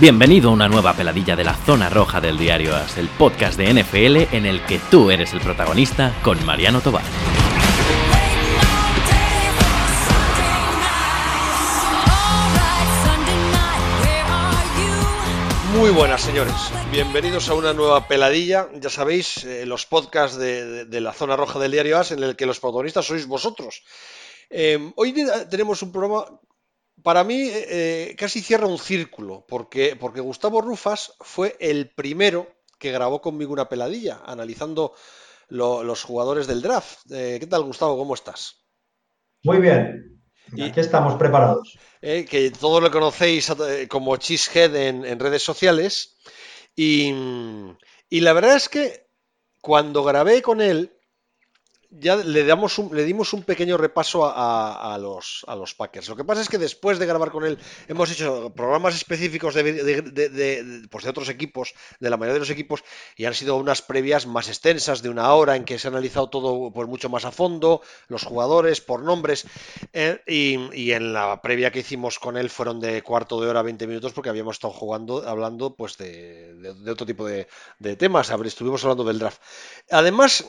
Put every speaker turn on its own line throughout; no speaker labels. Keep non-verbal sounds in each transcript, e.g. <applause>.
Bienvenido a una nueva peladilla de la zona roja del diario As, el podcast de NFL en el que tú eres el protagonista con Mariano Tobar.
Muy buenas, señores. Bienvenidos a una nueva peladilla. Ya sabéis, eh, los podcasts de, la zona roja del diario As en el que los protagonistas sois vosotros. Eh, hoy tenemos un programa para mí eh, casi cierra un círculo, porque, porque Gustavo Rufas fue el primero que grabó conmigo una peladilla, analizando los jugadores del draft. Eh, ¿Qué tal, Gustavo? ¿Cómo estás?
Muy bien. Y, aquí estamos preparados.
Eh, que todos lo conocéis como Cheesehead en, en redes sociales. Y, y la verdad es que cuando grabé con él, ya le, damos le dimos un pequeño repaso a, los, a Packers. Lo que pasa es que después de grabar con él hemos hecho programas específicos de, pues de, otros equipos, de la mayoría de los equipos, y han sido unas previas más extensas de una hora en que se ha analizado todo pues, mucho más a fondo, los jugadores por nombres, eh, y, en la previa que hicimos con él fueron de cuarto de hora, 20 minutos, porque habíamos estado jugando, hablando pues de, otro tipo de, temas, estuvimos hablando del draft. Además,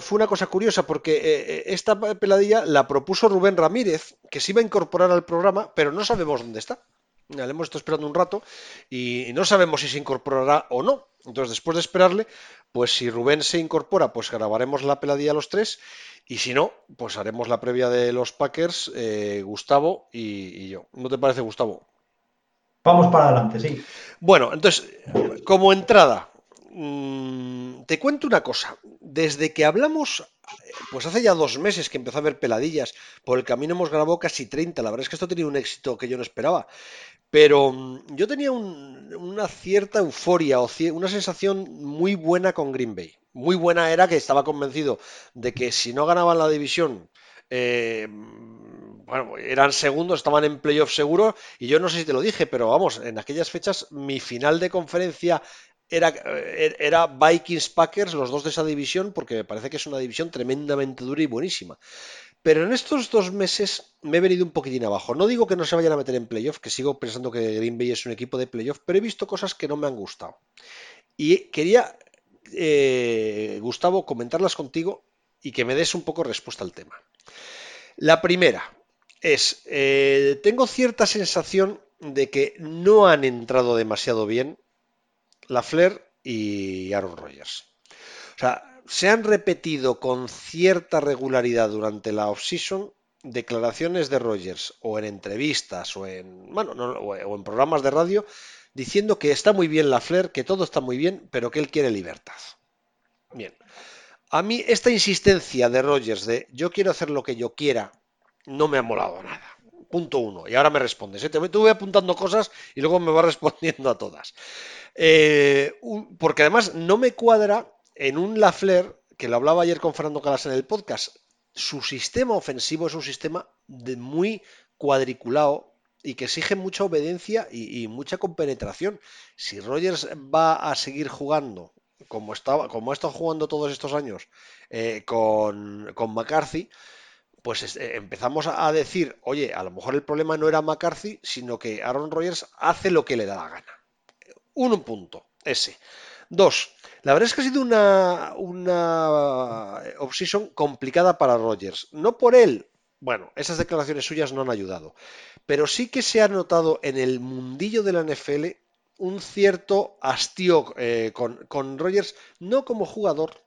fue una cosa curiosa, porque eh, eh, esta peladilla la propuso Rubén Ramírez, que se iba a incorporar al programa, pero no sabemos dónde está. Le hemos estado esperando un rato y no sabemos si se incorporará o no. Entonces, después de esperarle, pues si Rubén se incorpora, pues grabaremos la peladilla los tres. Y si no, pues haremos la previa de los Packers, eh, Gustavo y, yo. ¿No te parece, Gustavo?
Vamos para adelante, sí.
Bueno, entonces, como entrada, mm, te cuento una cosa. Desde que hablamos pues hace ya dos meses que empezó a ver peladillas. Por el camino hemos grabado casi 30. La verdad es que esto ha tenido un éxito que yo no esperaba. Pero mm, yo tenía una cierta euforia o una sensación muy buena con Green Bay. Muy buena era que estaba convencido de que si no ganaban la división, eh, bueno, eran segundos, estaban en playoff seguro. Y yo no sé si te lo dije, pero vamos, en aquellas fechas mi final de conferencia era, eh, era Vikings Packers, los dos de esa división, porque me parece que es una división tremendamente dura y buenísima. Pero en estos dos meses me he venido un poquitín abajo. No digo que no se vayan a meter en playoff, que sigo pensando que Green Bay es un equipo de playoff, pero he visto cosas que no me han gustado. Y quería, eh, Gustavo, comentarlas contigo y que me des un poco respuesta al tema. La primera es, eh, tengo cierta sensación de que no han entrado demasiado bien Lafleur y Aaron Rodgers. O sea, se han repetido con cierta regularidad durante la offseason declaraciones de Rodgers o en entrevistas o en, bueno, o en programas de radio diciendo que está muy bien Lafleur, que todo está muy bien, pero que él quiere libertad. Bien. A mí esta insistencia de Rodgers de yo quiero hacer lo que yo quiera no me ha molado nada. Punto uno. Y ahora me respondes. ¿eh? Te, voy, apuntando cosas y luego me vas <laughs> respondiendo a todas. Eh, porque además no me cuadra en un Lafleur, que lo hablaba ayer con Fernando Calas en el podcast, su sistema ofensivo es un sistema de muy cuadriculado y que exige mucha obediencia y, mucha compenetración. Si Rogers va a seguir jugando como, estaba, como ha estado jugando todos estos años eh, con, con McCarthy, pues eh, empezamos a decir, oye, a lo mejor el problema no era McCarthy, sino que Aaron Rodgers hace lo que le da la gana. Un punto, ese. Dos, la verdad es que ha sido una, una obsesión complicada para Rodgers. No por él, bueno, esas declaraciones suyas no han ayudado, pero sí que se ha notado en el mundillo de la NFL un cierto hastío eh, con, con Rodgers, no como jugador,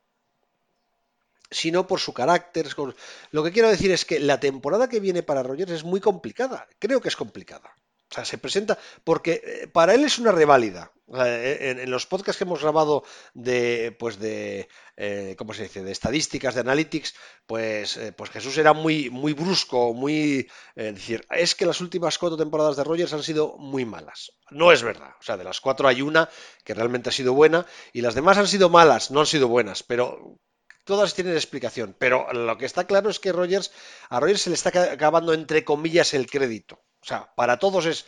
sino por su carácter. Lo que quiero decir es que la temporada que viene para Rogers es muy complicada. Creo que es complicada. O sea, se presenta porque eh, para él es una reválida. en, los podcasts que hemos grabado de, pues de, eh, ¿cómo se dice? De estadísticas, de analytics, pues, eh, pues Jesús era muy, muy brusco, muy, decir, es que las últimas cuatro temporadas de Rogers han sido muy malas. No es verdad. O sea, de las cuatro hay una que realmente ha sido buena y las demás han sido malas, no han sido buenas. Pero todas tienen explicación, pero lo que está claro es que Rogers, a Rogers se le está acabando entre comillas el crédito. O sea, para todos es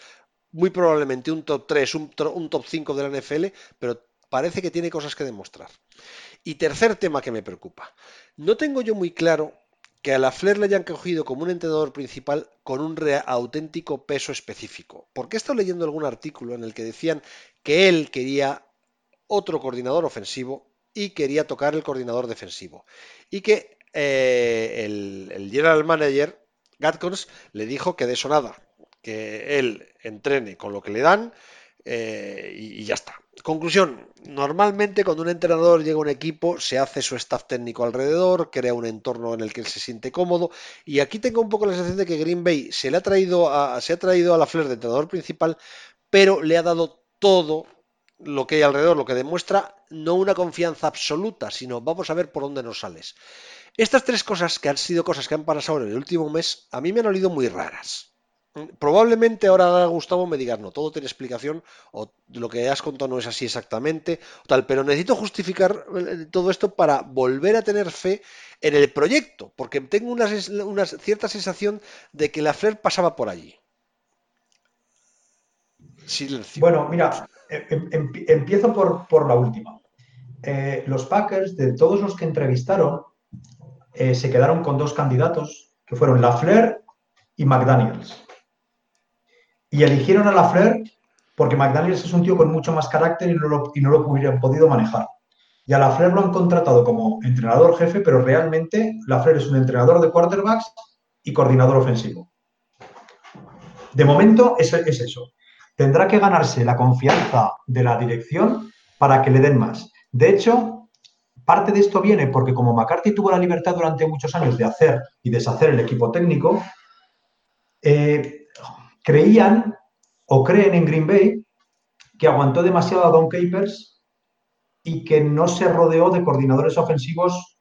muy probablemente un top 3, un, top 5 de la NFL, pero parece que tiene cosas que demostrar. Y tercer tema que me preocupa. No tengo yo muy claro que a la Flair le hayan cogido como un entrenador principal con un auténtico peso específico. Porque he estado leyendo algún artículo en el que decían que él quería otro coordinador ofensivo y quería tocar el coordinador defensivo. Y que eh, el, general manager, Gatkins, le dijo que de eso nada, que él entrene con lo que le dan eh, y, ya está. Conclusión, normalmente cuando un entrenador llega a un equipo se hace su staff técnico alrededor, crea un entorno en el que él se siente cómodo y aquí tengo un poco la sensación de que Green Bay se le ha traído a, se ha traído a la Flair de entrenador principal, pero le ha dado todo lo que hay alrededor, lo que demuestra no una confianza absoluta, sino vamos a ver por dónde nos sales. Estas tres cosas que han sido cosas que han pasado en el último mes, a mí me han olido muy raras. Probablemente ahora Gustavo me digas, no, todo tiene explicación, o lo que has contado no es así exactamente, tal, pero necesito justificar eh, todo esto para volver a tener fe en el proyecto, porque tengo una, cierta sensación de que la Flair pasaba por allí.
Silencio. Bueno, mira, em, em, em, empiezo por, la última. Eh, los Packers, de todos los que entrevistaron, eh, se quedaron con dos candidatos, que fueron Lafleur y McDaniels. Y eligieron a Lafleur porque McDaniels es un tío con mucho más carácter y no lo, y no lo hubieran podido manejar. Y a Lafleur lo han contratado como entrenador jefe, pero realmente Lafleur es un entrenador de quarterbacks y coordinador ofensivo. De momento es, es eso. Tendrá que ganarse la confianza de la dirección para que le den más. De hecho, parte de esto viene porque como McCarthy tuvo la libertad durante muchos años de hacer y deshacer el equipo técnico, eh, creían o creen en Green Bay que aguantó demasiado a Don Capers y que no se rodeó de coordinadores ofensivos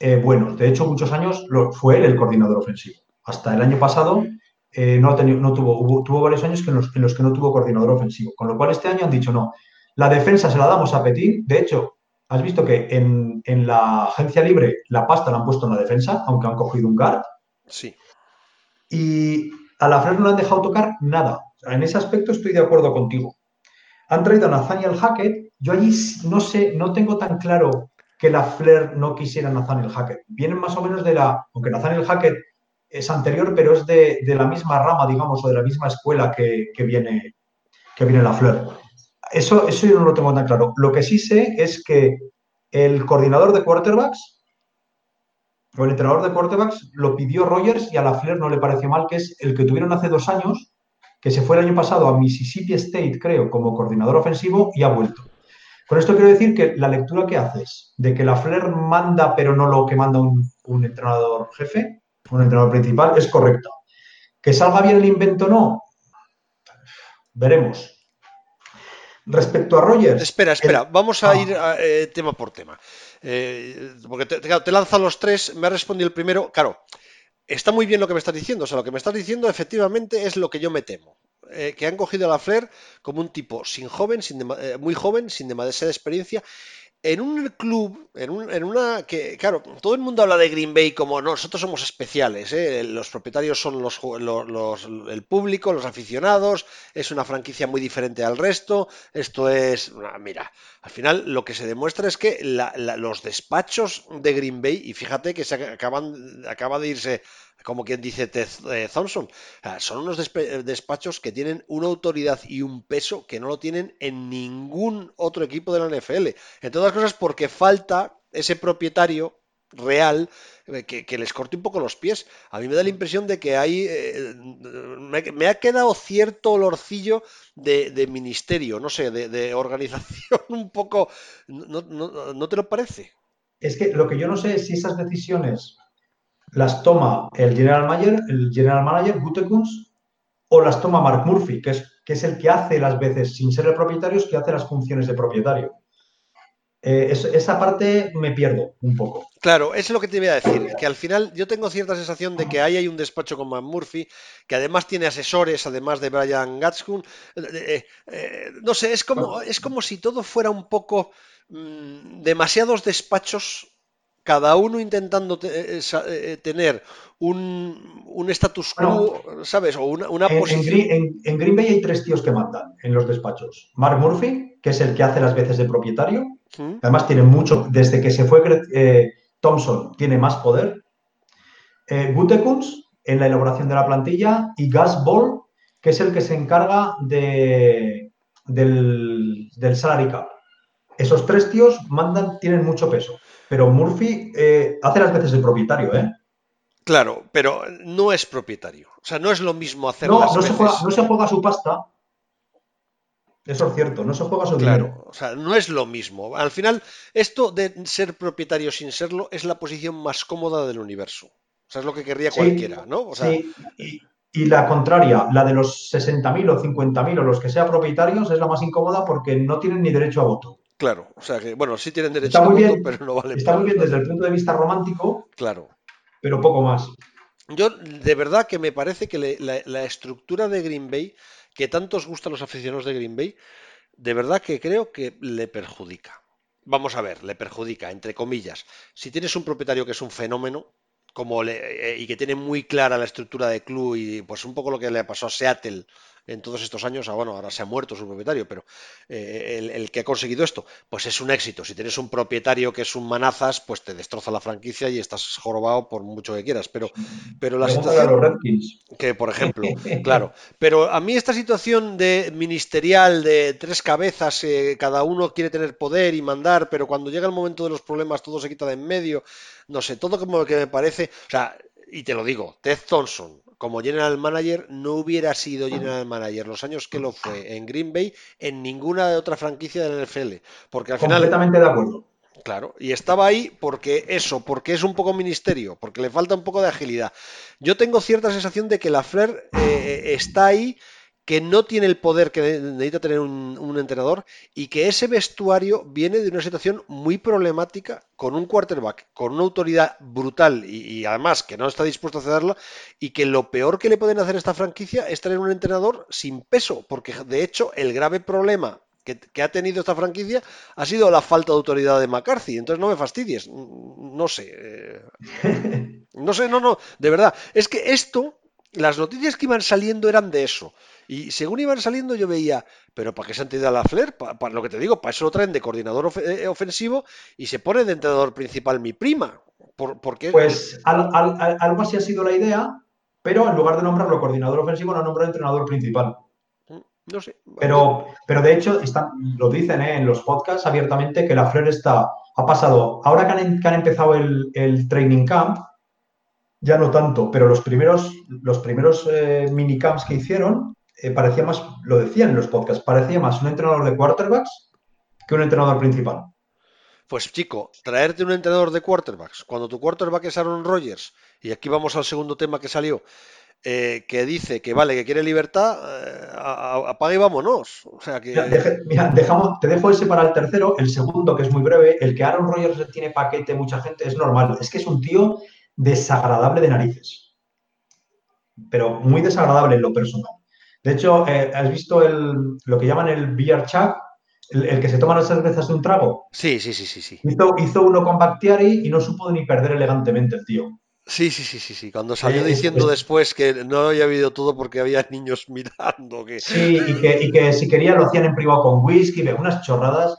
eh, buenos. De hecho, muchos años fue él el coordinador ofensivo. Hasta el año pasado eh, no, no tuvo, tuvo varios años en los, en los, que no tuvo coordinador ofensivo. Con lo cual este año han dicho no. La defensa se la damos a Petit. De hecho, has visto que en, en la agencia libre la pasta la han puesto en la defensa, aunque han cogido un guard.
Sí.
Y a la Flair no le han dejado tocar nada. En ese aspecto estoy de acuerdo contigo. Han traído a Nathaniel Hackett. Yo allí no sé, no tengo tan claro que la Flair no quisiera a Nathaniel Hackett. Vienen más o menos de la. Aunque Nathaniel Hackett es anterior, pero es de, la misma rama, digamos, o de la misma escuela que, viene, que viene la Flair. Eso, eso yo no lo tengo tan claro. Lo que sí sé es que el coordinador de quarterbacks el entrenador de quarterbacks lo pidió Rogers y a la Flair no le pareció mal, que es el que tuvieron hace dos años, que se fue el año pasado a Mississippi State, creo, como coordinador ofensivo y ha vuelto. Con esto quiero decir que la lectura que haces de que la Flair manda, pero no lo que manda un, entrenador jefe, un entrenador principal, es correcta. Que salga bien el invento o no, veremos. Respecto a Rogers.
Espera, espera, vamos a ah. ir eh, tema por tema. Eh, porque te, te lanza los tres, me ha respondido el primero. Claro, está muy bien lo que me estás diciendo. O sea, lo que me estás diciendo efectivamente es lo que yo me temo. Eh, que han cogido a la Flair como un tipo sin joven, sin muy joven, sin demasiada experiencia en un club, en, una que, claro, todo el mundo habla de Green Bay como nosotros somos especiales, ¿eh? los propietarios son los, el público, los aficionados, es una franquicia muy diferente al resto, esto es, mira, al final lo que se demuestra es que los despachos de Green Bay, y fíjate que se acaban, acaba de irse como quien dice Ted eh, Thompson. son unos despachos que tienen una autoridad y un peso que no lo tienen en ningún otro equipo de la NFL. En todas las cosas porque falta ese propietario real eh, que, les corte un poco los pies. A mí me da la impresión de que hay. Eh, me, ha quedado cierto olorcillo de, ministerio, no sé, de, organización <laughs> un poco. ¿No, te lo parece?
Es que lo que yo no sé es si esas decisiones las toma el general manager, el general manager Gutekunst, o las toma Mark Murphy, que es, que es el que hace las veces, sin ser el propietario, es que hace las funciones de propietario. Eh, esa parte me pierdo un poco.
Claro, es lo que te iba a decir, que al final yo tengo cierta sensación de que ahí hay un despacho con Mark Murphy, que además tiene asesores, además de Brian Gatskun. Eh, eh, no sé, es como, es como si todo fuera un poco mm, demasiados despachos cada uno intentando eh, eh, eh, tener un, status quo, ¿sabes? O una,
posición. En, Green Bay hay tres tíos que mandan en los despachos. Mark Murphy, que es el que hace las veces de propietario. Además, tiene mucho, desde que se fue Thompson, tiene más poder. eh, Gutekunst en la elaboración de la plantilla y Gus Ball, que es el que se encarga de, del, del salary cap. Esos tres tíos mandan, tienen mucho peso. Pero Murphy eh, hace las veces de propietario, ¿eh?
Claro, pero no es propietario. O sea, no es lo mismo hacer
No,
las
no se,
veces-
juega, no se juega su pasta. Eso es cierto, no se juega su dinero.
Claro, o sea, no es lo mismo. Al final, esto de ser propietario sin serlo es la posición más cómoda del universo. O sea, es lo que querría
Sí,
cualquiera, ¿no? O sea,
Sí, y, y la contraria, la de los 60.000 o 50.000 o los que sean propietarios, es la más incómoda porque no tienen ni derecho a voto.
Claro. O sea, que, bueno, sí tienen derecho
Está
a voto,
bien,
pero no vale
Está muy bien desde el punto de vista romántico,
Claro.
pero poco más.
Yo, de verdad que me parece que le- la, la estructura de Green Bay, que tanto os gusta a los aficionados de Green Bay, de verdad que creo que le perjudica. Vamos a ver, le perjudica, entre comillas. Si tienes un propietario que es un fenómeno, como le- eh, y que tiene muy clara la estructura de club y pues un poco lo que le pasó a Seattle en todos estos años, ah, bueno, ahora se ha muerto su propietario, pero eh, el, el que ha conseguido esto, pues es un éxito. Si tienes un propietario que es un manazas, pues te destroza la franquicia y estás jorobado por mucho que quieras. Pero, pero la situación que por ejemplo, claro, pero a mí esta situación de ministerial de tres cabezas, eh, cada uno quiere tener poder y mandar, pero cuando llega el momento de los problemas todo se quita de en medio, no sé, todo como que me parece, o sea, y te lo digo, Ted Thompson como general manager no hubiera sido general manager los años que lo fue en Green Bay en ninguna otra franquicia del NFL, porque al final
Completamente de acuerdo.
Claro, y estaba ahí porque eso, porque es un poco ministerio, porque le falta un poco de agilidad. Yo tengo cierta sensación de que la Flair eh, está ahí, que no tiene el poder que ne- necesita tener un, un entrenador y que ese vestuario viene de una situación muy problemática con un quarterback, con una autoridad brutal y, y además que no está dispuesto a cederla y que lo peor que le pueden hacer a esta franquicia es tener un entrenador sin peso, porque de hecho el grave problema que, que ha tenido esta franquicia ha sido la falta de autoridad de McCarthy. Entonces no me fastidies, no sé. eh, <laughs> No sé, no, no, de verdad. Es que esto, las noticias que iban saliendo eran de eso. Y según iban saliendo yo veía, pero ¿para qué se han tirado a la Flair? Para, lo que te digo, para eso lo traen de coordinador ofe- eh, ofensivo y se pone de entrenador principal mi prima. Por, porque
Pues al- al- al- algo así ha sido la idea, pero en lugar de nombrarlo coordinador ofensivo, lo ha nombrado entrenador principal.
no sé.
Pero, pero de hecho, están, lo dicen ¿eh? en los podcasts abiertamente que la Flair está, ha pasado, ahora que han, que han empezado el, el training camp, ya no tanto, pero los primeros, los primeros eh, minicamps que hicieron, eh, parecía más, lo decían en los podcasts, parecía más un entrenador de quarterbacks que un entrenador principal.
Pues chico, traerte un entrenador de quarterbacks, cuando tu quarterback es Aaron Rodgers, y aquí vamos al segundo tema que salió, eh, que dice que vale, que quiere libertad, eh, apaga y vámonos. O sea que...
Mira, deje- mira, dejamos, te dejo ese para el tercero, el segundo, que es muy breve, el que Aaron Rodgers tiene paquete mucha gente, es normal, es que es un tío desagradable de narices, pero muy desagradable en lo personal. De hecho, eh, ¿has visto el, lo que llaman el beer chuck? El, el que se toma las cervezas de un trago.
Sí, sí, sí, sí, sí.
Hizo, hizo uno con Bactiari y no supo ni perder elegantemente el tío.
Sí, sí, sí, sí, sí. Cuando salió
Eh,
diciendo
es-
después que no había habido todo porque había <laughs> niños mirando, que
Sí, y que, y que si quería lo hacían en privado con whisky, unas chorradas.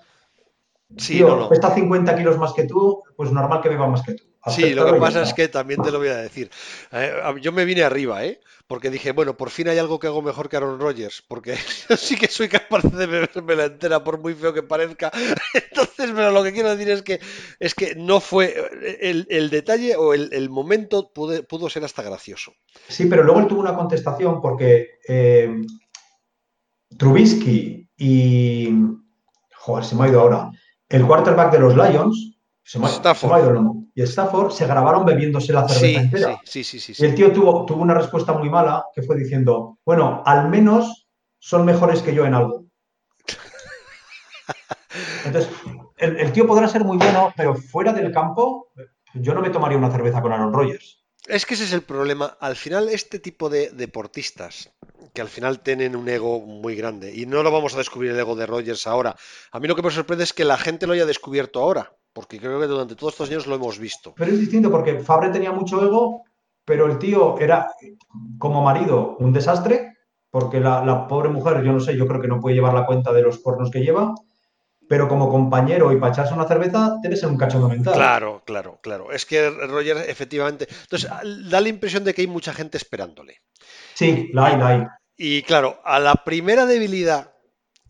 sí,
tío,
no, no.
pesa 50 kilos más que tú, pues normal que beba más que tú.
Sí, lo que pasa es que también te lo voy a decir. Eh, yo me vine arriba, ¿eh? Porque dije, bueno, por fin hay algo que hago mejor que Aaron Rodgers, porque <laughs> yo sí que soy capaz de beberme la entera, por muy feo que parezca. <laughs> Entonces, pero lo que quiero decir es que es que no fue el, el detalle o el, el momento pude- pudo ser hasta gracioso.
Sí, pero luego él tuvo una contestación porque eh, Trubisky y. Joder, se me ha ido ahora. El quarterback de los Lions. Se me ha,
Stafford.
se me ha ido el nombre. Y Stafford se grabaron bebiéndose la cerveza
Sí,
entera.
sí, sí, sí, sí,
Y el tío tuvo, tuvo una respuesta muy mala que fue diciendo: Bueno, al menos son mejores que yo en algo. <laughs> Entonces, el, el tío podrá ser muy bueno, pero fuera del campo, yo no me tomaría una cerveza con Aaron Rodgers.
Es que ese es el problema. Al final, este tipo de deportistas, que al final tienen un ego muy grande, y no lo vamos a descubrir el ego de Rogers ahora. A mí lo que me sorprende es que la gente lo haya descubierto ahora, porque creo que durante todos estos años lo hemos visto.
Pero es distinto porque Fabre tenía mucho ego, pero el tío era, como marido, un desastre, porque la, la pobre mujer, yo no sé, yo creo que no puede llevar la cuenta de los cuernos que lleva. pero como compañero y para echarse una cerveza debe ser un cachondo mental.
Claro, claro, claro. Es que Roger efectivamente... Entonces, da la impresión de que hay mucha gente esperándole.
Sí, la hay, la hay.
Y claro, a la primera debilidad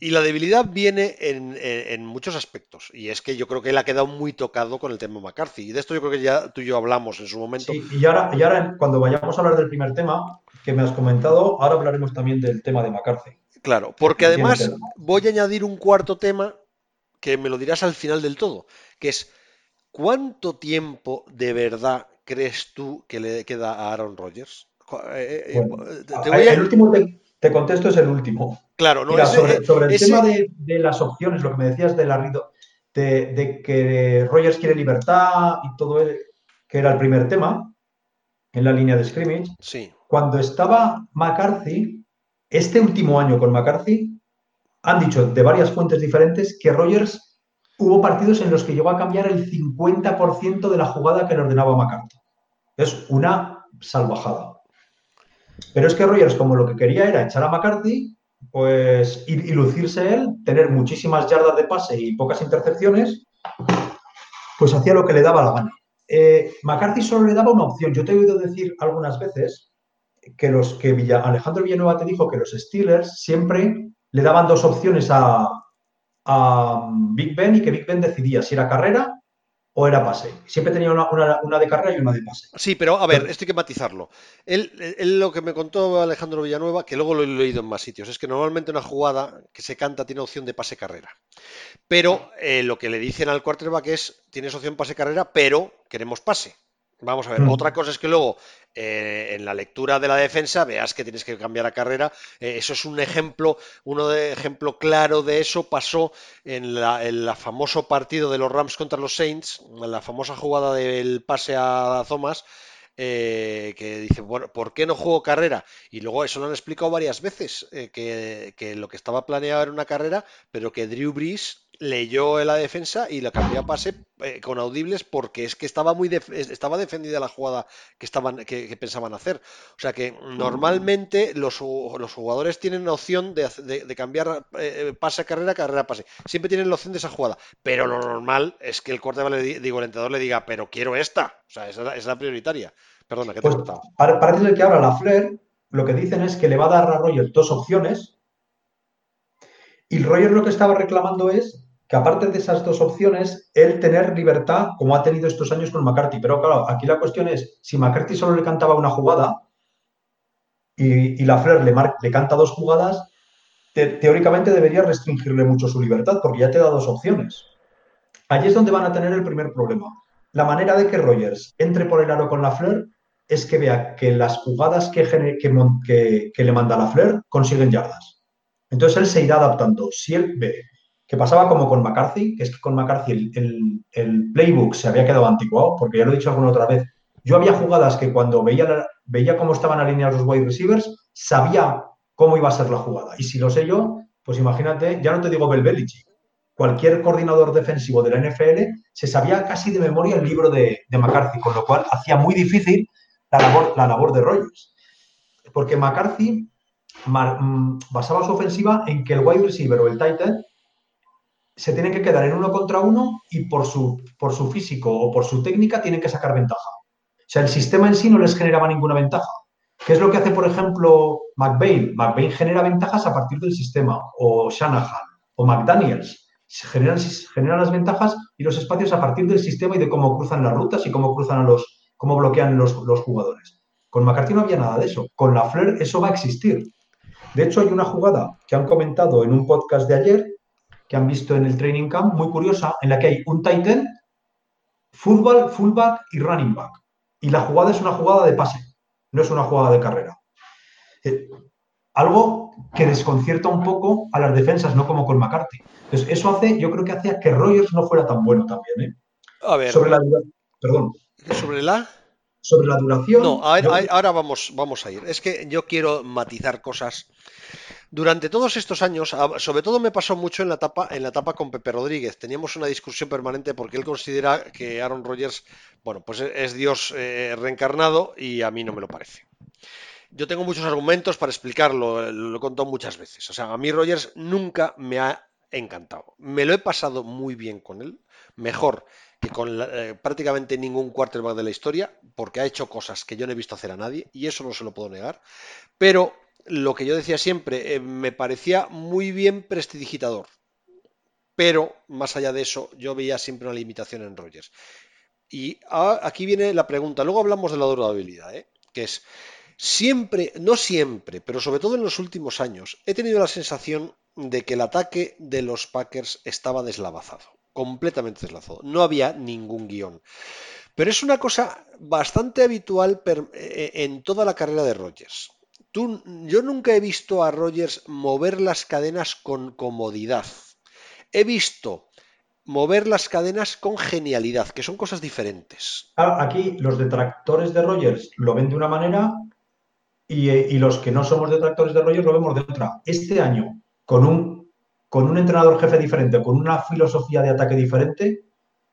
y la debilidad viene en, muchos aspectos. Y es que yo creo que él ha quedado muy tocado con el tema McCarthy. Y de esto yo creo que ya tú y yo hablamos en su momento.
Sí, y ahora, y ahora cuando vayamos a hablar del primer tema que me has comentado, ahora hablaremos también del tema de McCarthy.
Claro, porque además voy a añadir un cuarto tema que me lo dirás al final del todo, que es ¿cuánto tiempo de verdad crees tú que le queda a Aaron Rodgers?
Eh, eh, el último te contesto es el último.
Claro, no,
sobre, el tema de, las opciones, lo que me decías de, la, de, de que Rogers quiere libertad y todo, el, que era el primer tema en la línea de scrimmage.
Sí.
Cuando estaba McCarthy, este último año con McCarthy, han dicho de varias fuentes diferentes que Rogers hubo partidos en los que llegó a cambiar el 50% de la jugada que le ordenaba McCarthy. Es una salvajada. Pero es que Rogers, como lo que quería era echar a McCarthy, pues y, lucirse él, tener muchísimas yardas de pase y pocas intercepciones, pues hacía lo que le daba la gana. Eh, McCarthy solo le daba una opción. Yo te he oído decir algunas veces que los que Alejandro Villanueva te dijo que los Steelers siempre le daban dos opciones a, a Big Ben y que Big Ben decidía si era carrera o era pase. Siempre tenía una, de carrera y una de pase.
Sí, pero a ver, esto hay que matizarlo. Él, lo que me contó Alejandro Villanueva, que luego lo he leído en más sitios, es que normalmente una jugada que se canta tiene opción de pase-carrera. Pero eh, lo que le dicen al quarterback es, tienes opción pase-carrera, pero queremos pase. Vamos a ver, mm. otra cosa es que luego eh, en la lectura de la defensa veas que tienes que cambiar a carrera. Eh, eso es un ejemplo, uno de ejemplo claro de eso pasó en el famoso partido de los Rams contra los Saints, en la famosa jugada del pase a Thomas. Eh, que dice, bueno, ¿por qué no juego carrera? Y luego eso lo han explicado varias veces, que, que, lo que estaba planeado era una carrera, pero que Drew Brees leyó en la defensa y lo cambió a pase eh, con audibles porque es que estaba muy estaba defendida la jugada que estaban que, pensaban hacer. O sea que normalmente los, los jugadores tienen la opción de, cambiar eh, pase a carrera, carrera a pase. Siempre tienen la opción de esa jugada. Pero lo normal es que el corte le digo, el entrenador le diga, pero quiero esta. O sea, esa es la prioritaria. Perdona, que te
pues, Para, para que ahora la Flair, lo que dicen es que le va a dar a Roger dos opciones. Y Roger lo que estaba reclamando es que aparte de esas dos opciones, él tener libertad como ha tenido estos años con McCarthy. Pero claro, aquí la cuestión es, si McCarthy solo le cantaba una jugada y, la Flair le, le, canta dos jugadas, teóricamente debería restringirle mucho su libertad porque ya te da dos opciones. Allí es donde van a tener el primer problema. La manera de que Rogers entre por el aro con la Flair es que vea que las jugadas que, que, que le manda la Flair consiguen yardas. Entonces él se irá adaptando. Si él ve que pasaba como con McCarthy, que es que con McCarthy el, playbook se había quedado anticuado, porque ya lo he dicho alguna otra vez. Yo había jugadas que cuando veía, veía cómo estaban alineados los wide receivers, sabía cómo iba a ser la jugada. Y si lo sé yo, pues imagínate, ya no te digo Bel cualquier coordinador defensivo de la NFL se sabía casi de memoria el libro de, McCarthy, con lo cual hacía muy difícil la labor, la labor de Rogers. Porque McCarthy mm, basaba su ofensiva en que el wide receiver o el tight end se tienen que quedar en uno contra uno y por su, por su físico o por su técnica tienen que sacar ventaja. O sea, el sistema en sí no les generaba ninguna ventaja. ¿Qué es lo que hace, por ejemplo, McVeigh? McVeigh genera ventajas a partir del sistema, o Shanahan, o McDaniels. Generan, generan las ventajas y los espacios a partir del sistema y de cómo cruzan las rutas y cómo cruzan los, cómo bloquean los, los jugadores. Con McCarthy no había nada de eso. Con la Flair eso va a existir. De hecho, hay una jugada que han comentado en un podcast de ayer que han visto en el training camp, muy curiosa, en la que hay un tight end, fútbol, fullback y running back. Y la jugada es una jugada de pase, no es una jugada de carrera. Eh, algo que desconcierta un poco a las defensas, no como con McCarthy. Entonces, eso hace, yo creo que hace que Rogers no fuera tan bueno también. ¿eh?
A ver.
Sobre la perdón.
¿Sobre la?
Sobre la duración.
No, ahora vamos, vamos a ir. Es que yo quiero matizar cosas durante todos estos años, sobre todo me pasó mucho en la etapa, en la etapa con Pepe Rodríguez. Teníamos una discusión permanente porque él considera que Aaron Rodgers, bueno, pues es Dios eh, reencarnado y a mí no me lo parece. Yo tengo muchos argumentos para explicarlo, lo he contado muchas veces. O sea, a mí Rodgers nunca me ha encantado. Me lo he pasado muy bien con él, mejor que con eh, prácticamente ningún quarterback de la historia, porque ha hecho cosas que yo no he visto hacer a nadie, y eso no se lo puedo negar. Pero lo que yo decía siempre, eh, me parecía muy bien prestidigitador. Pero más allá de eso, yo veía siempre una limitación en Rogers. Y aquí viene la pregunta. Luego hablamos de la durabilidad, ¿eh? que es siempre, no siempre, pero sobre todo en los últimos años, he tenido la sensación de que el ataque de los Packers estaba deslavazado, completamente deslavazado. No había ningún guion. Pero es una cosa bastante habitual eh, en toda la carrera de Rogers. Yo nunca he visto a Rogers mover las cadenas con comodidad. He visto mover las cadenas con genialidad, que son cosas diferentes.
Aquí los detractores de Rogers lo ven de una manera y, y, los que no somos detractores de Rogers lo vemos de otra. Este año, con un, con un entrenador jefe diferente, con una filosofía de ataque diferente,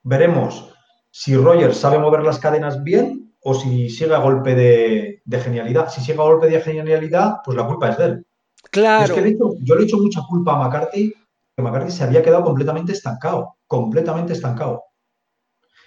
veremos si Rogers sabe mover las cadenas bien o si sigue a golpe de, genialidad. Si sigue a golpe de genialidad, pues la culpa es de él.
Claro.
Es que yo le he hecho mucha culpa a McCarthy, que McCarthy se había quedado completamente estancado, completamente estancado.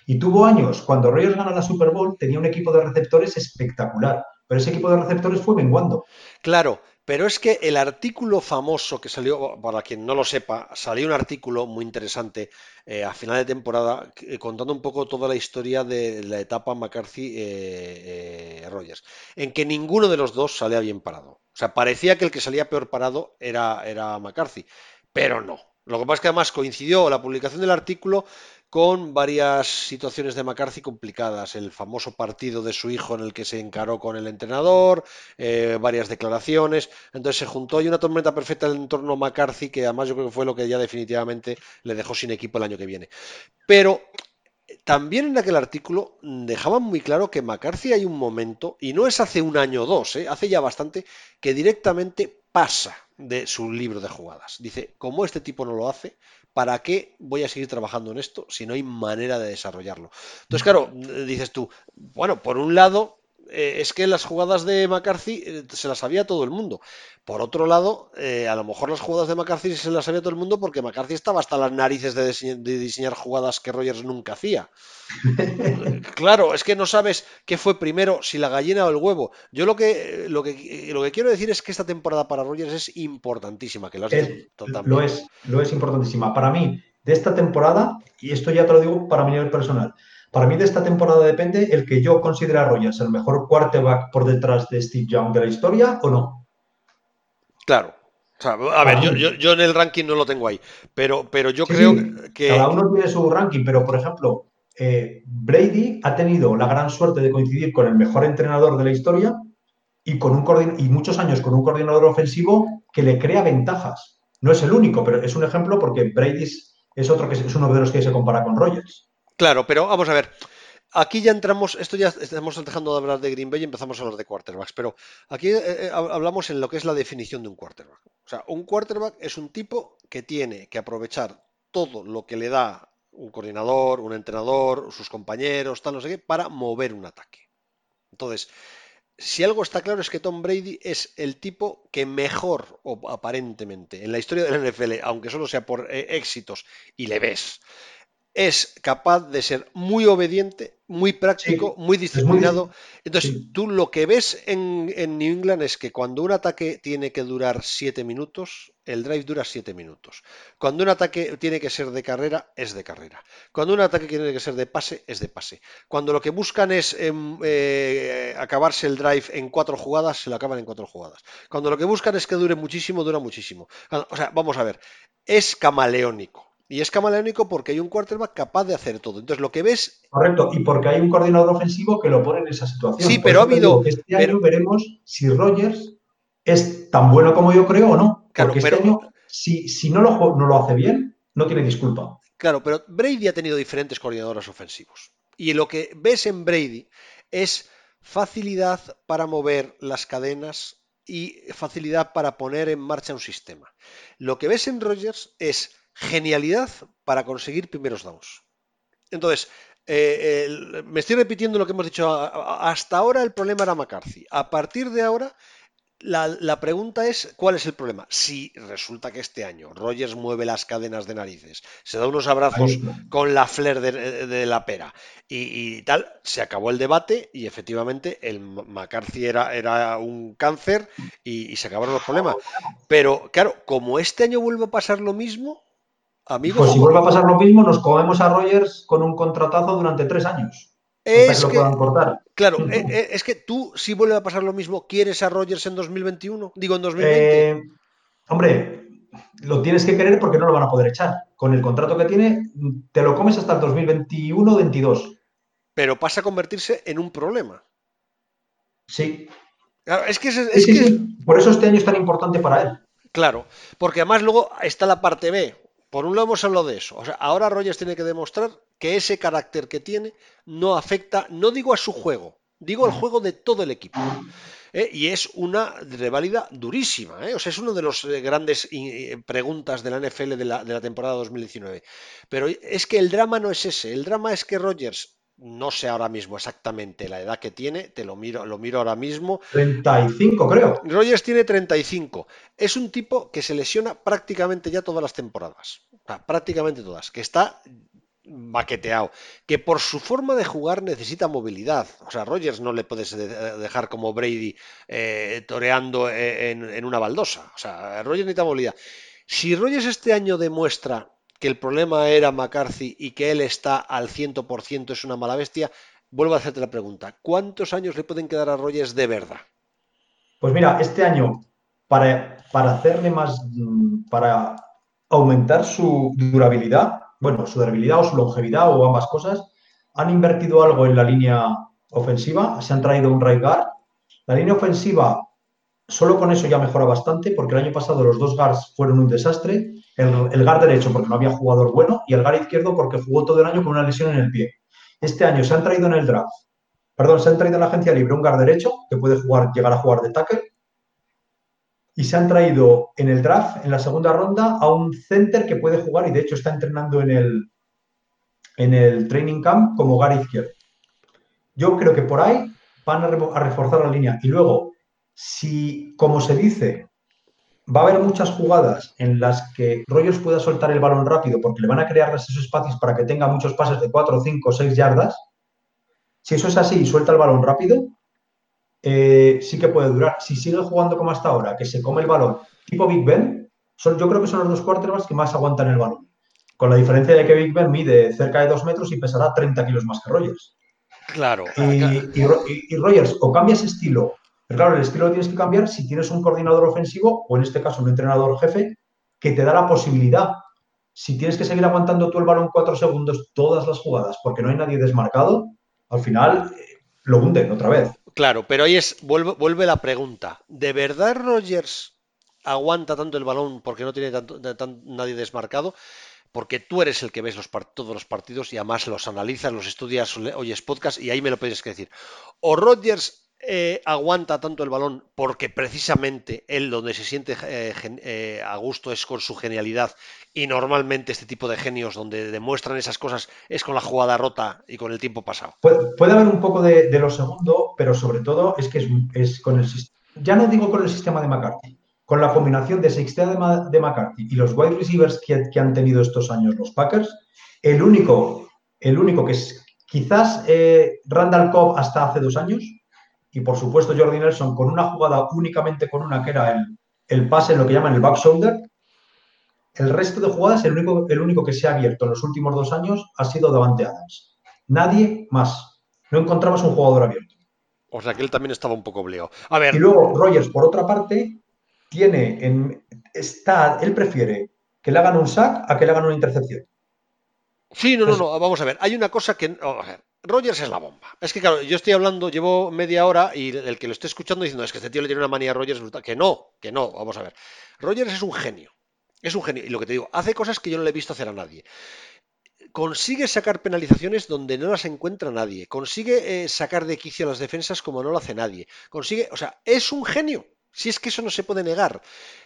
Y tuvo años, cuando Rogers gana la Super Bowl, tenía un equipo de receptores espectacular, pero ese equipo de receptores fue menguando.
Claro, pero es que el artículo famoso que salió, para quien no lo sepa, salió un artículo muy interesante eh, a final de temporada eh, contando un poco toda la historia de la etapa McCarthy-Rogers, eh, en que ninguno de los dos salía bien parado. O sea, parecía que el que salía peor parado era, era McCarthy, pero no. Lo que pasa es que además coincidió la publicación del artículo con varias situaciones de McCarthy complicadas. El famoso partido de su hijo en el que se encaró con el entrenador, eh, varias declaraciones. Entonces se juntó y una tormenta perfecta en torno a McCarthy, que además yo creo que fue lo que ya definitivamente le dejó sin equipo el año que viene. Pero también en aquel artículo dejaban muy claro que McCarthy hay un momento, y no es hace un año o dos, ¿eh? hace ya bastante, que directamente pasa de su libro de jugadas. Dice, como este tipo no lo hace, ¿para qué voy a seguir trabajando en esto si no hay manera de desarrollarlo? Entonces, claro, dices tú, bueno, por un lado, eh, es que las jugadas de McCarthy eh, se las sabía todo el mundo. Por otro lado, eh, a lo mejor las jugadas de McCarthy se las sabía todo el mundo porque McCarthy estaba hasta las narices de, diseñar jugadas que Rogers nunca hacía. <laughs> claro, es que no sabes qué fue primero, si la gallina o el huevo. Yo lo que, lo que, lo que quiero decir es que esta temporada para Rogers es importantísima, que lo,
lo es, lo es importantísima. Para mí, de esta temporada, y esto ya te lo digo para mi nivel personal, para mí de esta temporada depende el que yo considere a Rogers el mejor quarterback por detrás de Steve Young de la historia o no.
Claro. a ver, yo, en el ranking no lo tengo ahí, pero, pero yo creo que...
Cada uno tiene su ranking, pero por ejemplo, eh, Brady ha tenido la gran suerte de coincidir con el mejor entrenador de la historia y, con un y muchos años con un coordinador ofensivo que le crea ventajas. No es el único, pero es un ejemplo porque Brady es, otro que es uno de los que se compara con Rogers.
Claro, pero vamos a ver. Aquí ya entramos, esto ya estamos dejando de hablar de Green Bay y empezamos a hablar de quarterbacks, pero aquí eh, eh, hablamos en lo que es la definición de un quarterback. O sea, un quarterback es un tipo que tiene que aprovechar todo lo que le da un coordinador, un entrenador, sus compañeros, tal, no sé qué, para mover un ataque. Entonces, si algo está claro es que Tom Brady es el tipo que mejor, o aparentemente, en la historia del NFL, aunque solo sea por eh, éxitos, y le ves, es capaz de ser muy obediente, muy práctico, muy disciplinado. Entonces, tú lo que ves en, New England es que cuando un ataque tiene que durar siete minutos, el drive dura siete minutos. Cuando un ataque tiene que ser de carrera, es de carrera. Cuando un ataque tiene que ser de pase, es de pase. Cuando lo que buscan es em, eh, acabarse el drive en cuatro jugadas, se lo acaban en cuatro jugadas. Cuando lo que buscan es que dure muchísimo, dura muchísimo. O sea, vamos a ver, es camaleónico. Y es camaleónico porque hay un quarterback capaz de hacer todo. Entonces, lo que ves.
Correcto, y porque hay un coordinador ofensivo que lo pone en esa situación.
Sí, pero ha habido.
este año veremos si Rogers es tan bueno como yo creo o no. porque este año, si, si no, lo, no lo hace bien, no tiene disculpa.
Claro, pero Brady ha tenido diferentes coordinadores ofensivos. Y lo que ves en Brady es facilidad para mover las cadenas y facilidad para poner en marcha un sistema. Lo que ves en Rogers es genialidad para conseguir primeros downs. Entonces, eh, me estoy repitiendo lo que hemos dicho. Hasta ahora el problema era McCarthy. A partir de ahora, la, pregunta es, ¿cuál es el problema? Si resulta que este año Rogers mueve las cadenas de narices, se da unos abrazos con la flair de, la pera y, tal, se acabó el debate y efectivamente el McCarthy era, era un cáncer y, se acabaron los problemas. Pero claro, como este año vuelve a pasar lo mismo, amigos...
Pues si vuelve a pasar lo mismo, nos comemos a Rogers con un contratazo durante tres años.
Es que, claro, eh, eh, es que tú, si vuelve a pasar lo mismo, ¿quieres a Rogers en 2021? Digo, en 2020.
Eh, hombre, lo tienes que querer porque no lo van a poder echar. Con el contrato que tiene, te lo comes hasta el 2021 22.
Pero pasa a convertirse en un problema.
Sí.
es que, es,
Por eso este año es tan importante para él.
Claro, porque además luego está la parte B. Por un lado hemos hablado de eso. O sea, ahora Rogers tiene que demostrar que ese carácter que tiene no afecta, no digo a su juego, digo al juego de todo el equipo. ¿eh? Y es una reválida durísima. ¿eh? O sea, es una de las eh, grandes preguntas de la NFL de la, de la temporada 2019. Pero es que el drama no es ese. El drama es que Rogers no sé ahora mismo exactamente la edad que tiene, te lo miro, lo miro ahora mismo.
35, creo.
Rogers tiene 35. Es un tipo que se lesiona prácticamente ya todas las temporadas. prácticamente todas. Que está baqueteado. Que por su forma de jugar necesita movilidad. O sea, Rogers no le puedes dejar como Brady eh, toreando eh, en, en, una baldosa. O sea, Rogers necesita movilidad. Si Rogers este año demuestra que el problema era McCarthy y que él está al 100% es una mala bestia, vuelvo a hacerte la pregunta. ¿Cuántos años le pueden quedar a Rogers de verdad?
Pues mira, este año, para, para hacerle más, mm, para aumentar su durabilidad, bueno, su durabilidad o su longevidad o ambas cosas, han invertido algo en la línea ofensiva, se han traído un right guard. La línea ofensiva, solo con eso ya mejora bastante, porque el año pasado los dos guards fueron un desastre el, el guard derecho porque no había jugador bueno y el guard izquierdo porque jugó todo el año con una lesión en el pie. Este año se han traído en el draft, perdón, se han traído en la agencia libre un guard derecho que puede jugar, llegar a jugar de tackle y se han traído en el draft, en la segunda ronda, a un center que puede jugar y de hecho está entrenando en el, en el training camp como guard izquierdo. Yo creo que por ahí van a reforzar la línea. Y luego, si, como se dice, va a haber muchas jugadas en las que Rogers pueda soltar el balón rápido porque le van a crear esos espacios para que tenga muchos pases de 4, 5, 6 yardas. Si eso es así y suelta el balón rápido, eh, sí que puede durar. Si sigue jugando como hasta ahora, que se come el balón tipo Big Ben, son, yo creo que son los dos quarterbacks que más aguantan el balón. Con la diferencia de que Big Ben mide cerca de 2 metros y pesará 30 kilos más que Rogers.
Claro.
Y, y Rogers o cambia ese estilo pero claro, el estilo lo tienes que cambiar si tienes un coordinador ofensivo o en este caso un entrenador jefe que te da la posibilidad. Si tienes que seguir aguantando tú el balón cuatro segundos todas las jugadas porque no hay nadie desmarcado, al final eh, lo hunden otra vez.
Claro, pero ahí es, vuelve, la pregunta. ¿De verdad Rogers aguanta tanto el balón porque no tiene tanto, nadie desmarcado? porque tú eres el que ves todos los partidos y además los analizas, los estudias, oyes podcast y ahí me lo puedes decir. O Rogers eh, aguanta tanto el balón porque precisamente él donde se siente eh, eh, a gusto es con su genialidad y normalmente este tipo de genios donde demuestran esas cosas es con la jugada rota y con el tiempo pasado.
Puede, haber un poco de, lo segundo, pero sobre todo es que es, con el ya no digo con el sistema de McCarthy, con la combinación de sistema de, McCarthy y los wide receivers que, han tenido estos años los Packers, el único, el único que es quizás Randall Cobb hasta hace dos años, y por supuesto Jordi Nelson con una jugada únicamente con una que era el, el pase en lo que llaman el back shoulder. El resto de jugadas, el único, el único que se ha abierto en los últimos dos años ha sido Davante Adams. Nadie más. No encontramos un jugador abierto.
O sea que él también estaba un poco obligo. A ver.
Y luego Rogers, por otra parte, tiene en, está, él prefiere que le hagan un sack a que le hagan una intercepción.
Sí, no, no, no, vamos a ver. Hay una cosa que. Rogers es la bomba. Es que, claro, yo estoy hablando, llevo media hora y el que lo esté escuchando diciendo es que este tío le tiene una manía a Rogers brutal. Que no, que no, vamos a ver. Rogers es un genio. Es un genio. Y lo que te digo, hace cosas que yo no le he visto hacer a nadie. Consigue sacar penalizaciones donde no las encuentra nadie. Consigue eh, sacar de quicio las defensas como no lo hace nadie. Consigue, o sea, es un genio. Si es que eso no se puede negar.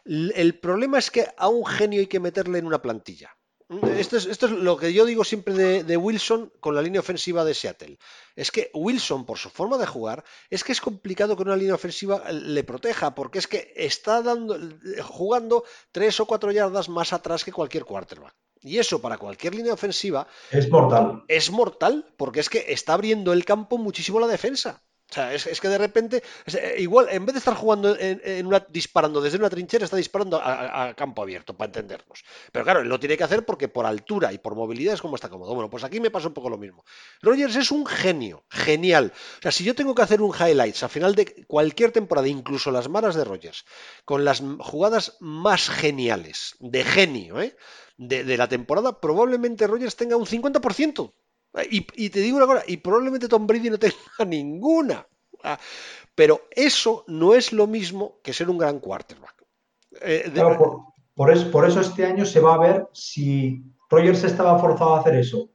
El problema es que a un genio hay que meterle en una plantilla. Esto es, esto es lo que yo digo siempre de, de, Wilson con la línea ofensiva de Seattle. Es que Wilson, por su forma de jugar, es que es complicado que una línea ofensiva le proteja, porque es que está dando, jugando tres o cuatro yardas más atrás que cualquier quarterback. Y eso para cualquier línea ofensiva
es mortal.
Es mortal, porque es que está abriendo el campo muchísimo la defensa. O sea, es, que de repente, eh, igual, en vez de estar jugando en, una, disparando desde una trinchera, está disparando a, campo abierto, para entendernos. Pero claro, lo tiene que hacer porque por altura y por movilidad es como está cómodo. Bueno, pues aquí me pasa un poco lo mismo. Rogers es un genio, genial. O sea, si yo tengo que hacer un highlights a final de cualquier temporada, incluso las malas de Rogers, con las jugadas más geniales, de genio, ¿eh? de, de la temporada, probablemente Rogers tenga un 50%. Y, te digo una cosa, y probablemente Tom Brady no tenga <laughs> ninguna. Ah, pero eso no es lo mismo que ser un gran quarterback.
Eh, por, eso, por, eso, este año se va a ver si Rogers estaba forzado a hacer eso,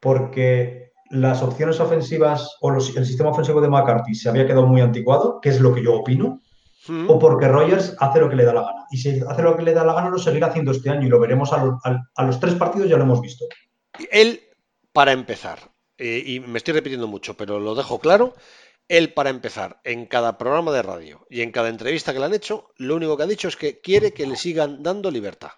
porque las opciones ofensivas o el sistema ofensivo de McCarthy se había quedado muy anticuado, que es lo que yo opino, hmm. o porque Rogers hace lo que le da la gana. Y si hace lo que le da la gana, lo seguirá haciendo este año y lo veremos a, a los tres partidos, ya lo hemos visto.
Él para empezar, eh, y me estoy repitiendo mucho, pero lo dejo claro, él para empezar, en cada programa de radio y en cada entrevista que le han hecho, lo único que ha dicho es que quiere que le sigan dando libertad.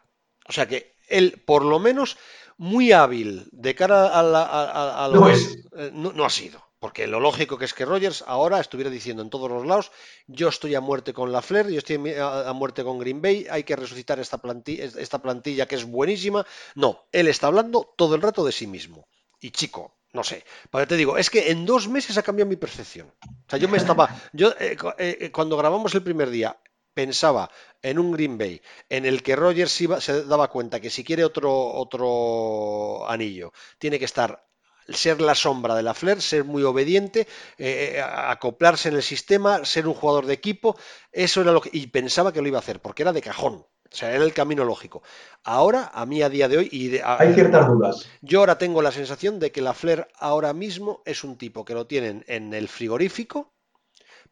O sea que él, por lo menos, muy hábil de cara a, la,
no,
eh, no, ha sido. Porque lo lógico que es que Rogers ahora estuviera diciendo en todos los lados, yo estoy a muerte con la Flair, yo estoy a, muerte con Green Bay, hay que resucitar esta esta plantilla que es buenísima. No, él está hablando todo el rato de sí mismo y chico, no sé. Porque te digo, es que en dos meses ha cambiado mi percepción. O sea, yo me estaba. <laughs> Yo, eh, eh, cuando grabamos el primer día, pensaba en un Green Bay en el que Rogers iba, se daba cuenta que si quiere otro, otro anillo, tiene que estar ser la sombra de la Flair, ser muy obediente, eh, acoplarse en el sistema, ser un jugador de equipo, eso era lo que y pensaba que lo iba a hacer porque era de cajón. O sea, era el camino lógico. Ahora, a mí a día de hoy... Y
Hay ciertas dudas.
Yo ahora tengo la sensación de que la Flair ahora mismo es un tipo que lo tienen en el frigorífico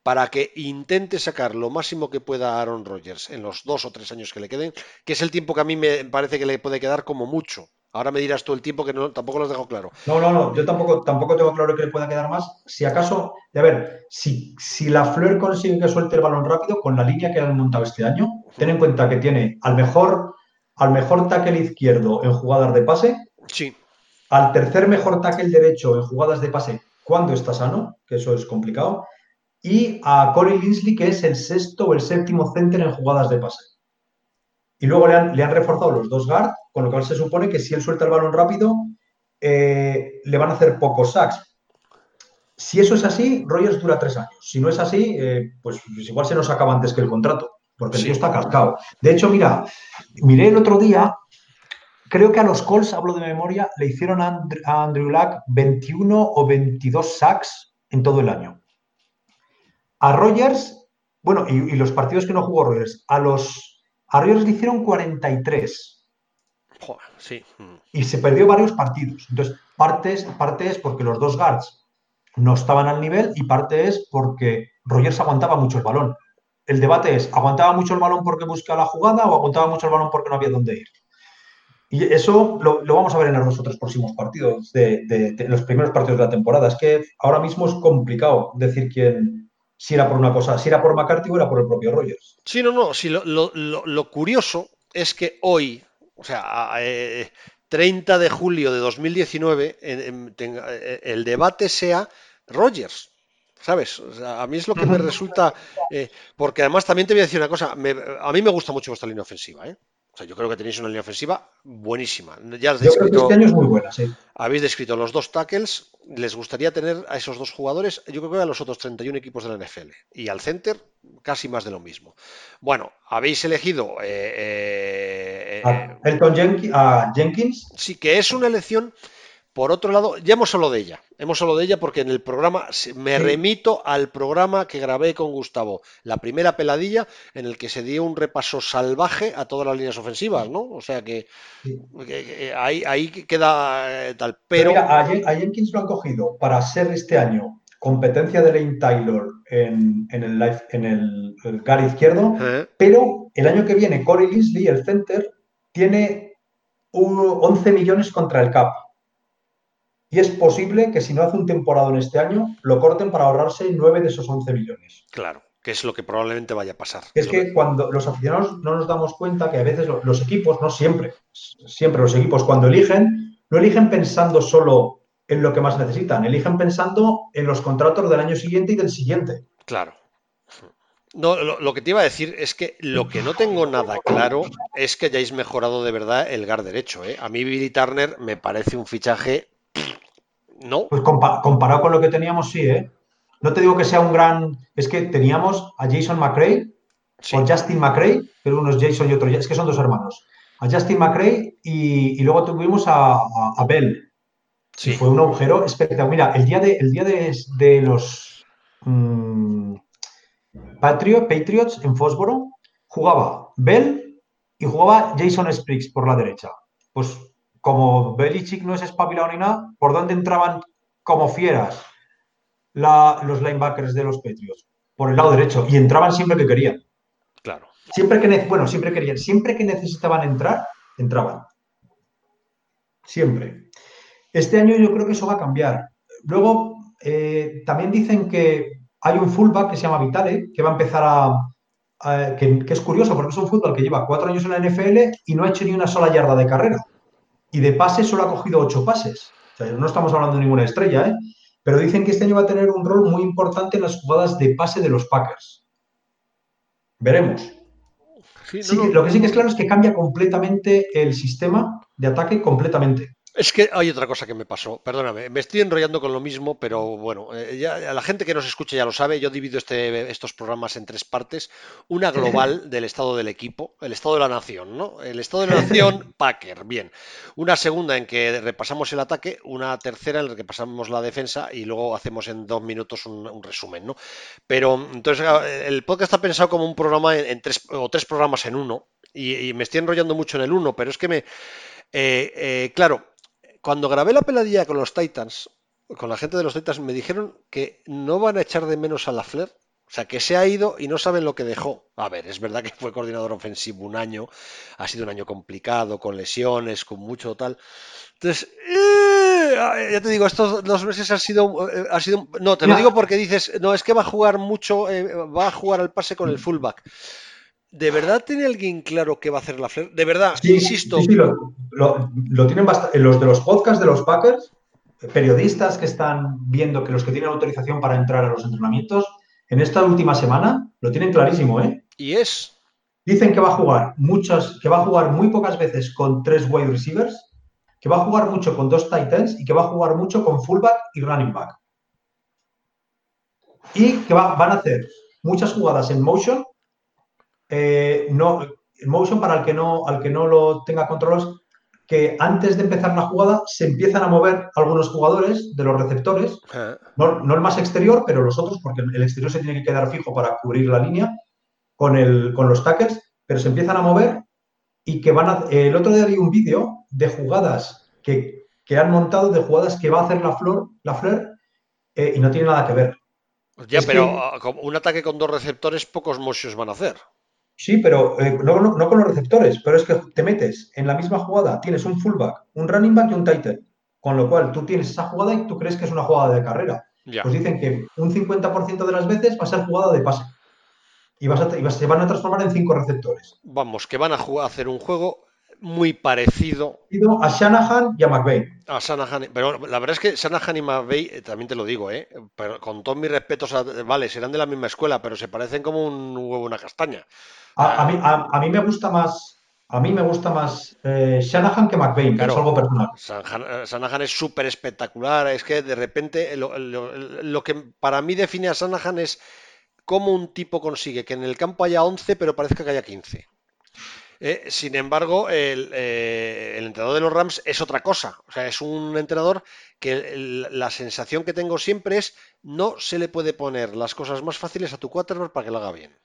para que intente sacar lo máximo que pueda a Aaron Rodgers en los dos o tres años que le queden, que es el tiempo que a mí me parece que le puede quedar como mucho. Ahora me dirás tú el tiempo que no, tampoco los dejo claro.
No, no, no, yo tampoco, tampoco tengo claro que le pueda quedar más. Si acaso, a ver, si, si la Fleur consigue que suelte el balón rápido con la línea que han montado este año, ten en cuenta que tiene al mejor, al mejor tackle izquierdo en jugadas de pase.
Sí.
Al tercer mejor tackle derecho en jugadas de pase cuando está sano, que eso es complicado. Y a Corey Linsley, que es el sexto o el séptimo center en jugadas de pase. Y luego le han, reforzado los dos guards, con lo cual se supone que si él suelta el balón rápido, eh, le van a hacer pocos sacks. Si eso es así, Rogers dura tres años. Si no es así, eh, pues, pues, igual se nos acaba antes que el contrato, porque el tío está cascado. De hecho, mira, miré el otro día, creo que a los Colts, hablo de memoria, le hicieron a Andrew, Luck 21 o 22 sacks en todo el año. A Rogers, bueno, y, y los partidos que no jugó Rogers, a los a Rogers le hicieron 43.
sí.
Y se perdió varios partidos. Entonces, parte es, parte es porque los dos guards no estaban al nivel y parte es porque Rogers aguantaba mucho el balón. El debate es, ¿aguantaba mucho el balón porque buscaba la jugada o aguantaba mucho el balón porque no había dónde ir? Y eso lo, vamos a ver en los otros próximos partidos, de, los primeros partidos de la temporada. Es que ahora mismo es complicado decir quién, si era por una cosa, si era por McCarthy o era por el propio Rogers.
Sí, no, no, sí, lo, curioso es que hoy, o sea, 30 eh, de julio de 2019, eh, el debate sea Rogers. ¿Sabes? a mí es lo que me resulta. Eh, porque además también te voy a decir una cosa. a mí me gusta mucho vuestra línea ofensiva. ¿eh? O sea, yo creo que tenéis una línea ofensiva buenísima. Ya
yo creo que este año es muy buena, sí.
Habéis descrito los dos tackles. ¿Les gustaría tener a esos dos jugadores? Yo creo que a los otros 31 equipos de la NFL. Y al center, casi más de lo mismo. Bueno, habéis elegido. Eh,
eh, a Elton Jenkins.
Sí, que es una elección por otro lado, ya hemos hablado de ella. Hemos hablado de ella porque en el programa me remito al programa que grabé con Gustavo, la primera peladilla, en el que se dio un repaso salvaje a todas las líneas ofensivas, ¿no? O sea que, ahí, queda eh, tal. Pero,
a, Jenkins lo han cogido para ser este año competencia de Lane Taylor en, el, live, en el, el izquierdo, pero el año que viene Corey Linsley, el center, tiene 11 millones contra el CAP. Y es posible que si no hace un temporada en este año, lo corten para ahorrarse 9 de esos 11 millones.
Claro, que es lo que probablemente vaya a pasar.
Es que cuando los aficionados no nos damos cuenta que a veces los equipos, no siempre, siempre los equipos cuando eligen, no eligen pensando solo en lo que más necesitan, eligen pensando en los contratos del año siguiente y del siguiente.
Claro. No, lo, que te iba a decir es que lo que no tengo nada claro es que hayáis mejorado de verdad el GAR derecho. ¿eh? A mí Billy Turner me parece un fichaje... No.
Pues comparado con lo que teníamos, sí, ¿eh? No te digo que sea un gran... Es que teníamos a Jason McRae o Justin McRae, pero uno es Jason y otro... Es que son dos hermanos. A Justin McRae y, luego tuvimos a, Bell. Sí. fue un agujero espectacular. Mira, el día de, el día de, los... Mm, Patriots en Fósforo, jugaba Bell y jugaba Jason Spriggs por la derecha. Pues como Belichick no es espabilado ni nada, ¿por dónde entraban como fieras los linebackers de los Patriots? Por el lado derecho. Y entraban siempre que querían.
Claro.
Siempre que, bueno, siempre querían. Siempre que necesitaban entrar, entraban. Siempre. Este año yo creo que eso va a cambiar. Luego, eh, también dicen que hay un fullback que se llama Vitale, que va a empezar a... que, es curioso porque es un fútbol que lleva cuatro años en la NFL y no ha hecho ni una sola yarda de carrera. Y de pase solo ha cogido ocho pases. no estamos hablando de ninguna estrella, ¿eh? Pero dicen que este año va a tener un rol muy importante en las jugadas de pase de los Packers. Veremos. Lo que sí que es claro es que cambia completamente el sistema de ataque, completamente.
Es que hay otra cosa que me pasó, perdóname, me estoy enrollando con lo mismo, pero bueno, eh, ya, la gente que nos escucha ya lo sabe, yo divido este, estos programas en tres partes, una global del estado del equipo, el estado de la nación, ¿no? El estado de la nación, <laughs> Packer, bien. Una segunda en que repasamos el ataque, una tercera en la que pasamos la defensa y luego hacemos en dos minutos un, resumen, ¿no? Pero entonces el podcast está pensado como un programa en, tres o tres programas en uno y, me estoy enrollando mucho en el uno, pero es que me... Eh, eh, claro, cuando grabé la peladilla con los Titans, con la gente de los Titans, me dijeron que no van a echar de menos a la Flair. O sea, que se ha ido y no saben lo que dejó. A ver, es verdad que fue coordinador ofensivo un año, ha sido un año complicado, con lesiones, con mucho tal. Entonces, eh, ya te digo, estos dos meses han sido, eh, ha sido... No, te lo digo porque dices, no, es que va a jugar mucho, eh, va a jugar al pase con el fullback. ¿De verdad tiene alguien claro qué va a hacer la Flair? De verdad, insisto.
Sí, sí lo, tienen bastante. Los de los podcasts de los Packers, periodistas que están viendo que los que tienen autorización para entrar a los entrenamientos, en esta última semana lo tienen clarísimo, ¿eh?
Y es.
Dicen que va a jugar muchas, que va a jugar muy pocas veces con tres wide receivers, que va a jugar mucho con dos tight ends y que va a jugar mucho con fullback y running back. Y que van a hacer muchas jugadas en motion eh, no, el motion para el que no, al que no lo tenga controlados, que antes de empezar la jugada se empiezan a mover algunos jugadores de los receptores, no, el más exterior, pero los otros, porque el exterior se tiene que quedar fijo para cubrir la línea con, el, con los tackles, pero se empiezan a mover y que van a... El otro día vi un vídeo de jugadas que, han montado, de jugadas que va a hacer la Flor, la Fleur, eh, y no tiene nada que ver.
Ya, pero ah, un ataque con dos receptores, pocos motions van a hacer.
Sí, pero eh, no, con los receptores, pero es que te metes en la misma jugada, tienes un fullback, un running back y un tight end. Con lo cual tú tienes esa jugada y tú crees que es una jugada de carrera. Pues dicen que un 50% de las veces va a ser jugada de pase. Y, vas a, se van a transformar en cinco receptores.
Vamos, que van a, jugar, a hacer un juego muy parecido
a Shanahan y a McVeigh.
A Shanahan, pero la verdad es que Shanahan y McVeigh, también te lo digo, ¿eh? pero con todos mis respetos, vale, serán de la misma escuela, pero se parecen como un huevo una castaña.
A, mí, a, mí, me gusta más. A mí me gusta más eh, Shanahan que McVeigh, es algo personal.
Eh, Shanahan, es súper espectacular. Es que de repente lo, que para mí define a Shanahan es cómo un tipo consigue que en el campo haya 11, pero parezca que haya 15. Eh, sin embargo, el, entrenador de los Rams es otra cosa. O sea, es un entrenador que la sensación que tengo siempre es no se le puede poner las cosas más fáciles a tu quarterback para que lo haga bien.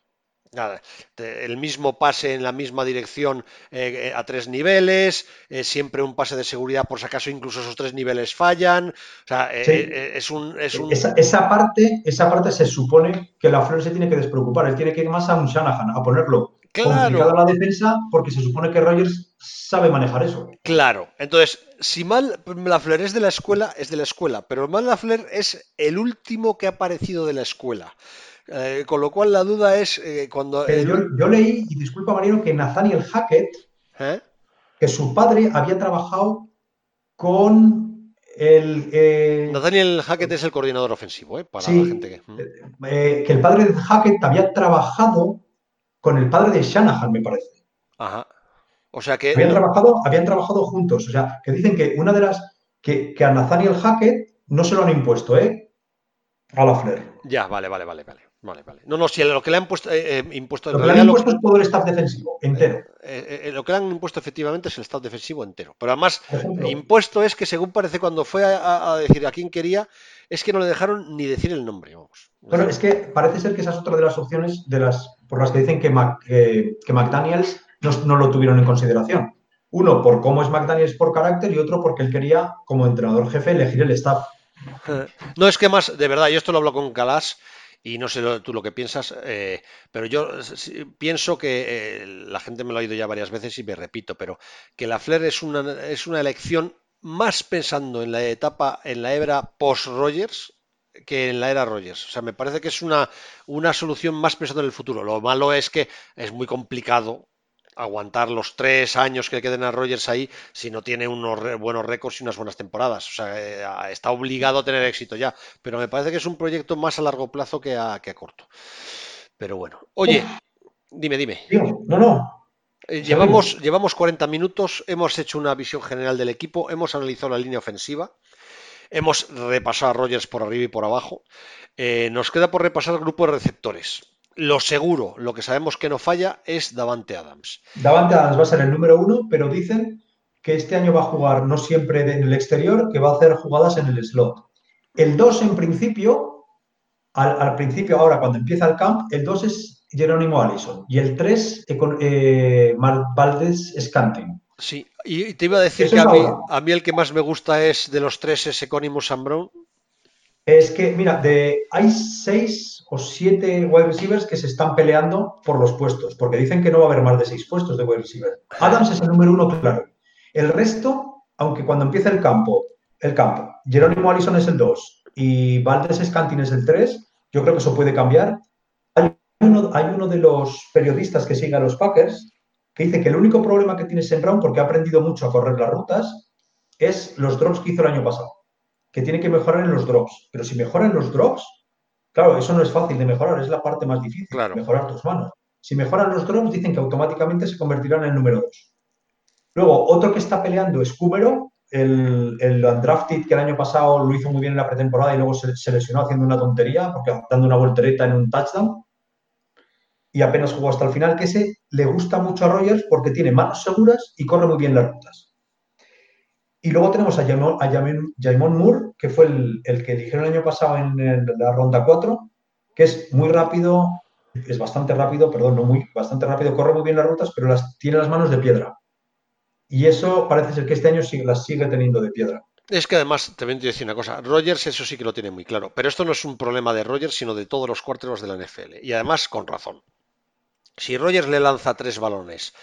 Nada, el mismo pase en la misma dirección eh, a tres niveles, eh, siempre un pase de seguridad por si acaso incluso esos tres niveles fallan. O sea, eh, es un...
Esa, parte, esa parte se supone que la Flor se tiene que despreocupar, él tiene que ir más a un Shanahan, a ponerlo complicada la defensa porque se supone que Rogers sabe manejar eso.
Claro, entonces, si mal Lafleur es de la escuela, es de la escuela, pero mal Lafleur es el último que ha aparecido de la escuela. Eh, con lo cual la duda es eh, cuando...
Yo, leí, y disculpa Mariano, que Nathaniel Hackett, ¿Eh? que su padre había trabajado con el...
Nathaniel Hackett es el coordinador ofensivo, para la gente que...
que el padre de Hackett había trabajado con el padre de Shanahan, me parece.
Ajá. O sea que.
Habían, trabajado, habían trabajado juntos. O sea, que dicen que una de las. que, que a Nathaniel Hackett no se lo han impuesto, ¿eh? A la Flair.
Ya, vale, vale, vale, vale. Vale, vale. No, no, si lo que le han puesto, eh, eh, impuesto.
Lo que le han impuesto es todo el staff defensivo, entero.
Eh, lo que le han impuesto efectivamente es el staff defensivo entero. Pero además, impuesto es que según parece cuando fue a, decir a quién quería, es que no le dejaron ni decir el nombre. Vamos.
Bueno, es que parece ser que esa es otra de las opciones de las, por las que dicen que, que McDaniels no, no, lo tuvieron en consideración. Uno, por cómo es McDaniels por carácter y otro, porque él quería, como entrenador jefe, elegir el staff. <laughs>
No, es que más, de verdad, yo esto lo hablo con Calas y no sé tú lo que piensas, eh, pero yo pienso que eh, la gente me lo ha oído ya varias veces y me repito, pero que la Flair es una, es una elección más pensando en la etapa, en la era post-Rogers que en la era Rogers. O sea, me parece que es una, una solución más pensando en el futuro. Lo malo es que es muy complicado aguantar los tres años que queden a Rogers ahí si no tiene unos buenos récords y unas buenas temporadas. O sea, eh, está obligado a tener éxito ya. Pero me parece que es un proyecto más a largo plazo que a, que a corto. Pero bueno. Oye, dime, dime.
No, no.
Eh, llevamos, llevamos 40 minutos, hemos hecho una visión general del equipo, hemos analizado la línea ofensiva, hemos repasado a Rogers por arriba y por abajo. Eh, nos queda por repasar el grupo de receptores lo seguro, lo que sabemos que no falla es Davante Adams.
Davante Adams va a ser el número uno, pero dicen que este año va a jugar no siempre en el exterior, que va a hacer jugadas en el slot. El 2 en principio, al, principio ahora cuando empieza el camp, el 2 es Jerónimo Allison y el 3 eh, Valdés Scanting.
Sí, y te iba a decir que a mí, a mí, el que más me gusta es de los tres es Economus Brown.
Es que, mira, de, hay seis o siete wide receivers que se están peleando por los puestos, porque dicen que no va a haber más de seis puestos de wide receiver. Adams es el número uno, claro. El resto, aunque cuando empieza el campo, el campo, Jerónimo Allison es el dos y Valdés Scantin es el tres, yo creo que eso puede cambiar. Hay uno, de los periodistas que sigue a los Packers que dice que el único problema que tiene Brown, porque ha aprendido mucho a correr las rutas, es los drops que hizo el año pasado que tiene que mejorar en los drops. Pero si mejoran los drops, claro, eso no es fácil de mejorar, es la parte más difícil, mejorar tus manos. Si mejoran los drops, dicen que automáticamente se convertirán en el número 2. Luego, otro que está peleando es Cúmero, el, el undrafted que el año pasado lo hizo muy bien en la pretemporada y luego se, lesionó haciendo una tontería, porque dando una voltereta en un touchdown. Y apenas jugó hasta el final, que ese le gusta mucho a Rogers porque tiene manos seguras y corre muy bien las rutas. Y luego tenemos a Jaimon, Moore, que fue el, que dijeron el año pasado en, la ronda 4, que es muy rápido, es bastante rápido, perdón, no muy, bastante rápido, corre muy bien las rutas, pero las, tiene las manos de piedra. Y eso parece ser que este año las sigue teniendo de piedra.
Es que además, te voy a decir una cosa, Rogers eso sí que lo tiene muy claro, pero esto no es un problema de Rogers, sino de todos los cuarteros de la NFL. Y además con razón. Si Rogers le lanza tres balones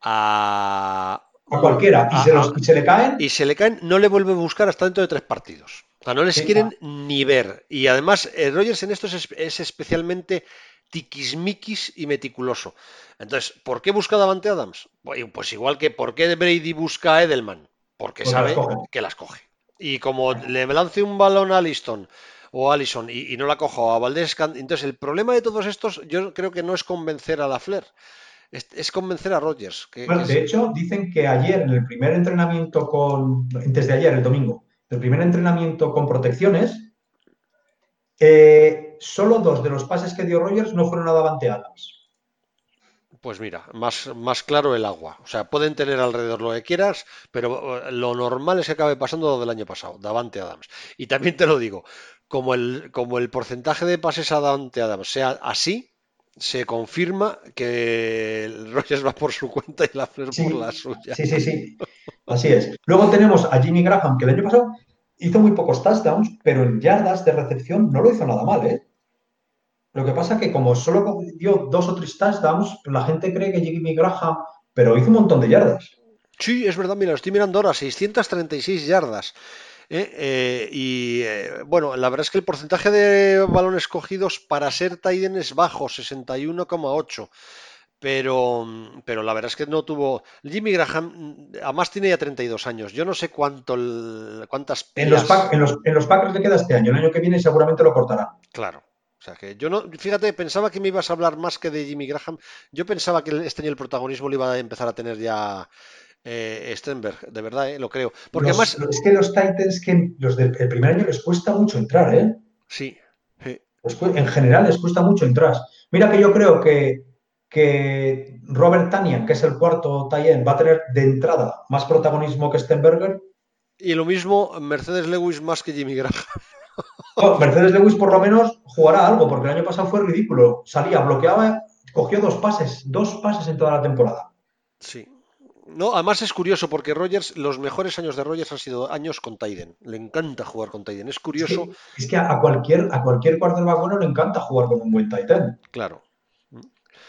a
a cualquiera. Y, se le caen.
Y se le caen, no le vuelve a buscar hasta dentro de tres partidos. O sea, no les quieren ni ver. Y además, eh, Rogers en esto es, especialmente tiquismiquis y meticuloso. Entonces, ¿por qué busca Davante Adams? Pues igual que ¿por qué Brady busca a Edelman? Porque sabe que las coge. Y como le lance un balón a Allison o Allison y, no la cojo a Valdés, entonces el problema de todos estos, yo creo que no es convencer a la Flair es, convencer a Rogers.
bueno, de hecho, dicen que ayer, en el primer entrenamiento con. Desde ayer, el domingo, el primer entrenamiento con protecciones, eh, solo dos de los pases que dio Rogers no fueron a Davante Adams.
Pues mira, más, más claro el agua. O sea, pueden tener alrededor lo que quieras, pero eh, lo normal es que acabe pasando lo del año pasado, Davante Adams. Y también te lo digo, como el, como el porcentaje de pases a Davante Adams sea así, se confirma que el <laughs> Rogers va por su cuenta y la Flair por la suya.
Sí, sí, sí. Así es. Luego tenemos a Jimmy Graham, que el año pasado hizo muy pocos touchdowns, pero en yardas de recepción no lo hizo nada mal, ¿eh? Lo que pasa es que como solo dio dos o tres touchdowns, la gente cree que Jimmy Graham, pero hizo un montón de yardas.
Sí, es verdad, mira, lo estoy mirando ahora, 636 yardas. ¿Eh? Eh, y eh, bueno, la verdad es que el porcentaje de balones cogidos para ser Tiden es bajo, 61,8. Pero, pero la verdad es que no tuvo. Jimmy Graham, además tiene ya 32 años. Yo no sé cuánto, cuántas.
En los, en, los, en los Packers le queda este año. El año que viene seguramente lo cortará.
Claro. O sea que yo no, fíjate, pensaba que me ibas a hablar más que de Jimmy Graham. Yo pensaba que este año el protagonismo lo iba a empezar a tener ya eh, Stenberg, de verdad, eh, lo creo. Porque
los,
además.
Es que los Titans, que los del primer año les cuesta mucho entrar, ¿eh?
Sí. sí.
En general les cuesta mucho entrar. Mira que yo creo que, que Robert Tanian, que es el cuarto Tayen, va a tener de entrada más protagonismo que Stenberger.
Y lo mismo Mercedes Lewis más que Jimmy Graham. <laughs>
Mercedes Lewis por lo menos jugará algo, porque el año pasado fue ridículo. Salía, bloqueaba, cogió dos pases, dos pases en toda la temporada.
Sí. No, además es curioso porque Rogers, los mejores años de Rogers han sido años con Tyden. Le encanta jugar con Tyden. Es curioso.
Es que, a cualquier, a cualquier quarterback bueno le encanta jugar con un buen Titan.
Claro.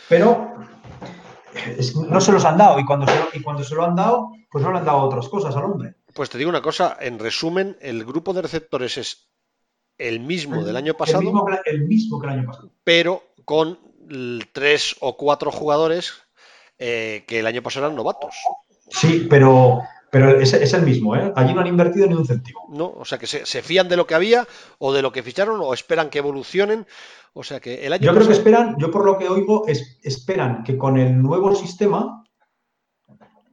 Pero no se los han dado y cuando se, y cuando se lo han dado, pues no le han dado otras cosas al hombre.
Pues te digo una cosa, en resumen, el grupo de receptores es el mismo del año pasado.
El mismo, que el año pasado.
Pero con tres o cuatro jugadores eh, que el año pasado eran novatos.
Sí, pero, pero es, el mismo, ¿eh? Allí no han invertido ni un céntimo.
No, o sea que se, fían de lo que había o de lo que ficharon o esperan que evolucionen. O sea que el año
Yo creo que esperan, yo por lo que oigo, es, esperan que con el nuevo sistema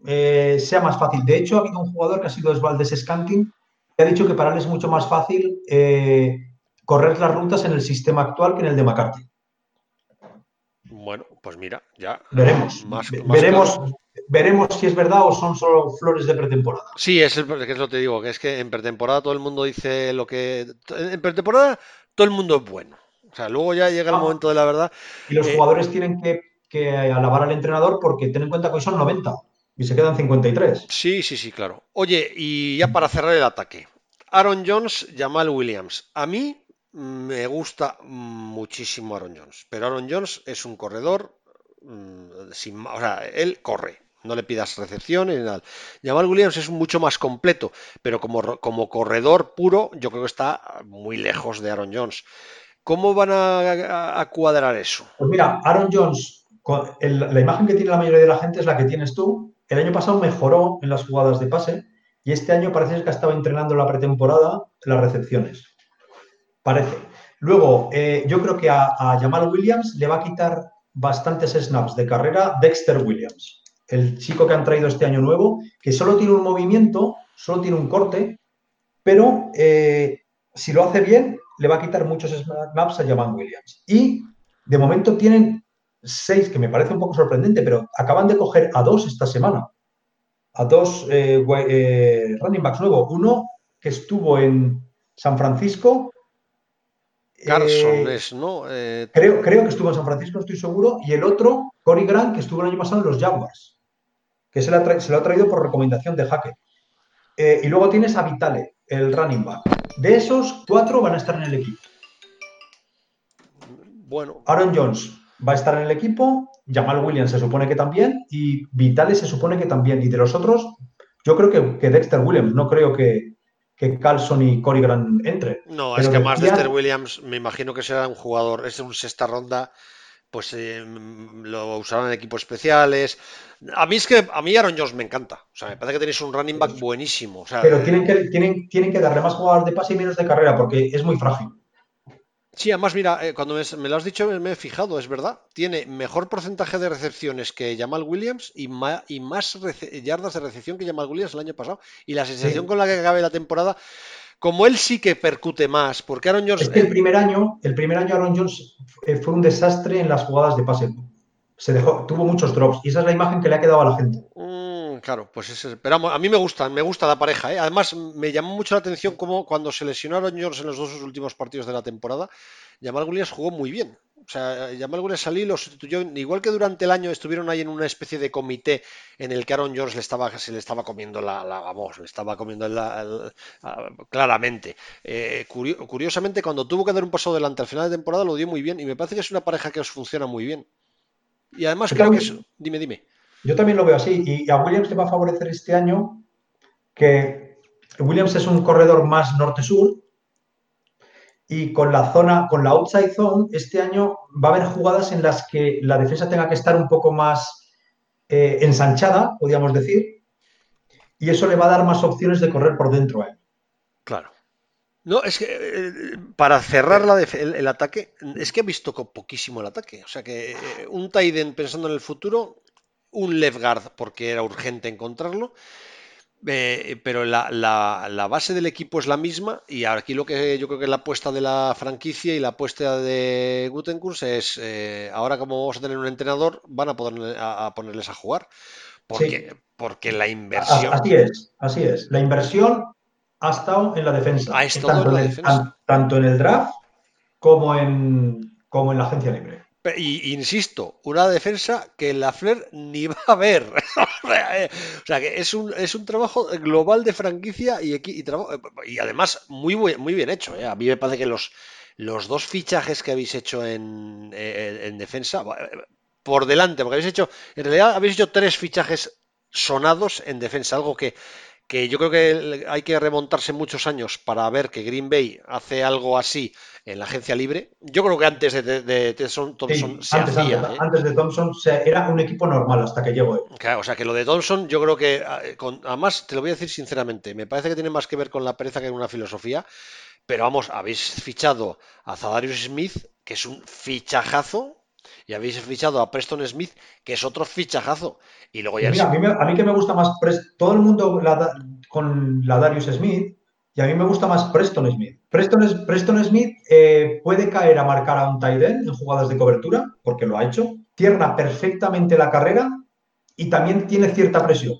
eh, sea más fácil. De hecho, ha habido un jugador que ha sido Esvaldes Scanting ha dicho que para él es mucho más fácil eh, correr las rutas en el sistema actual que en el de McCarthy.
Bueno, pues mira, ya.
Veremos. veremos, veremos si es verdad o son solo flores de pretemporada.
Sí, es, el, es lo que te digo, que es que en pretemporada todo el mundo dice lo que. En pretemporada todo el mundo es bueno. O sea, luego ya llega el ah. momento de la verdad.
Y los eh, jugadores tienen que, que, alabar al entrenador porque ten en cuenta que hoy son 90 y se quedan 53.
Sí, sí, sí, claro. Oye, y ya para cerrar el ataque. Aaron Jones, Jamal Williams. A mí me gusta muchísimo Aaron Jones, pero Aaron Jones es un corredor, mm, sin, o sea, él corre, no le pidas recepción ni nada. Jamal Williams es mucho más completo, pero como, como corredor puro, yo creo que está muy lejos de Aaron Jones. ¿Cómo van a, cuadrar eso?
Pues mira, Aaron Jones, la imagen que tiene la mayoría de la gente es la que tienes tú, el año pasado mejoró en las jugadas de pase y este año parece que ha estado entrenando en la pretemporada las recepciones. Parece. Luego, eh, yo creo que a, Jamal Williams le va a quitar bastantes snaps de carrera Dexter Williams, el chico que han traído este año nuevo, que solo tiene un movimiento, solo tiene un corte, pero eh, si lo hace bien, le va a quitar muchos snaps a Jamal Williams. Y de momento tienen seis, que me parece un poco sorprendente, pero acaban de coger a dos esta semana. A dos eh, eh, running backs nuevos. Uno que estuvo en San Francisco.
Carson eh, ¿no?
creo, creo que estuvo en San Francisco, estoy seguro. Y el otro, Cory Grant, que estuvo el año pasado en los Jaguars. Que se, se lo ha traído por recomendación de Jaque. y luego tienes a Vitale, el running back. De esos, cuatro van a estar en el equipo.
Bueno.
Aaron Jones, va a estar en el equipo, Jamal Williams se supone que también y Vitale se supone que también. Y de los otros, yo creo que, Dexter Williams, no creo que, que Carlson y Cory Grant entren.
No, es que más Dexter Williams me imagino que será un jugador, es un sexta ronda, pues eh, lo usarán en equipos especiales. A mí es que a mí Aaron Jones me encanta. O sea, me parece que tenéis un running back buenísimo.
pero tienen que, tienen, tienen que darle más jugadores de pase y menos de carrera porque es muy frágil.
Sí, además, mira, eh, cuando me, lo has dicho me, he fijado, es verdad. Tiene mejor porcentaje de recepciones que Jamal Williams y, y más yardas de recepción que Jamal Williams el año pasado. Y la sensación con la que acabe la temporada, como él sí que percute más, porque Aaron Jones.
Es que el primer año, el primer año Aaron Jones fue un desastre en las jugadas de pase. Se dejó, tuvo muchos drops y esa es la imagen que le ha quedado a la gente.
Claro, pues es, pero a mí me gusta, me gusta la pareja. ¿eh? Además, me llamó mucho la atención cómo cuando se lesionaron Jones en los dos últimos partidos de la temporada, Jamal Williams jugó muy bien. O sea, Jamal Williams salí lo sustituyó, igual que durante el año estuvieron ahí en una especie de comité en el que Aaron Jones le estaba, se le estaba comiendo la, la voz, le estaba comiendo la, claramente. Eh, curiosamente, cuando tuvo que dar un paso adelante al final de temporada, lo dio muy bien y me parece que es una pareja que os funciona muy bien. Y además creo que es... Dime, dime.
Yo también lo veo así. Y a Williams le va a favorecer este año que Williams es un corredor más norte-sur y con la zona, con la outside zone, este año va a haber jugadas en las que la defensa tenga que estar un poco más eh, ensanchada, podríamos decir, y eso le va a dar más opciones de correr por dentro a él.
Claro. No, es que eh, para cerrar el, ataque, es que he visto poquísimo el ataque. O sea que eh, un Tiden pensando en el futuro, un left guard porque era urgente encontrarlo eh, pero la, base del equipo es la misma y aquí lo que yo creo que la apuesta de la franquicia y la apuesta de Gutenkurs es eh, ahora como vamos a tener un entrenador van a poder a, ponerles a jugar. Porque, porque la inversión
así es así es. La inversión ha estado en la defensa, tanto, en el draft como en como en la agencia libre
y, insisto, una defensa que la Flair ni va a ver. <laughs> o sea, que es un, es un trabajo global de franquicia y, además muy, muy bien hecho. ¿eh? A mí me parece que los, los dos fichajes que habéis hecho en, en, defensa, por delante, porque habéis hecho, en realidad habéis hecho tres fichajes sonados en defensa, algo que, que yo creo que hay que remontarse muchos años para ver que Green Bay hace algo así en la agencia libre. Yo creo que antes de, Thompson se
antes,
hacía.
¿eh? Antes, de Thompson era un equipo normal hasta que llegó él.
o sea que lo de Thompson yo creo que, ah, además te lo voy a decir sinceramente, me parece que tiene más que ver con la pereza que con una filosofía. Pero vamos, habéis fichado a Zadarius Smith, que es un fichajazo, y habéis fichado a Preston Smith, que es otro fichajazo. Y luego ya...
a, mí, que me gusta más, todo el mundo con la Darius Smith, y a mí me gusta más Preston Smith. Preston, Preston Smith eh, puede caer a marcar a un tight end en jugadas de cobertura, porque lo ha hecho. Tierna perfectamente la carrera y también tiene cierta presión.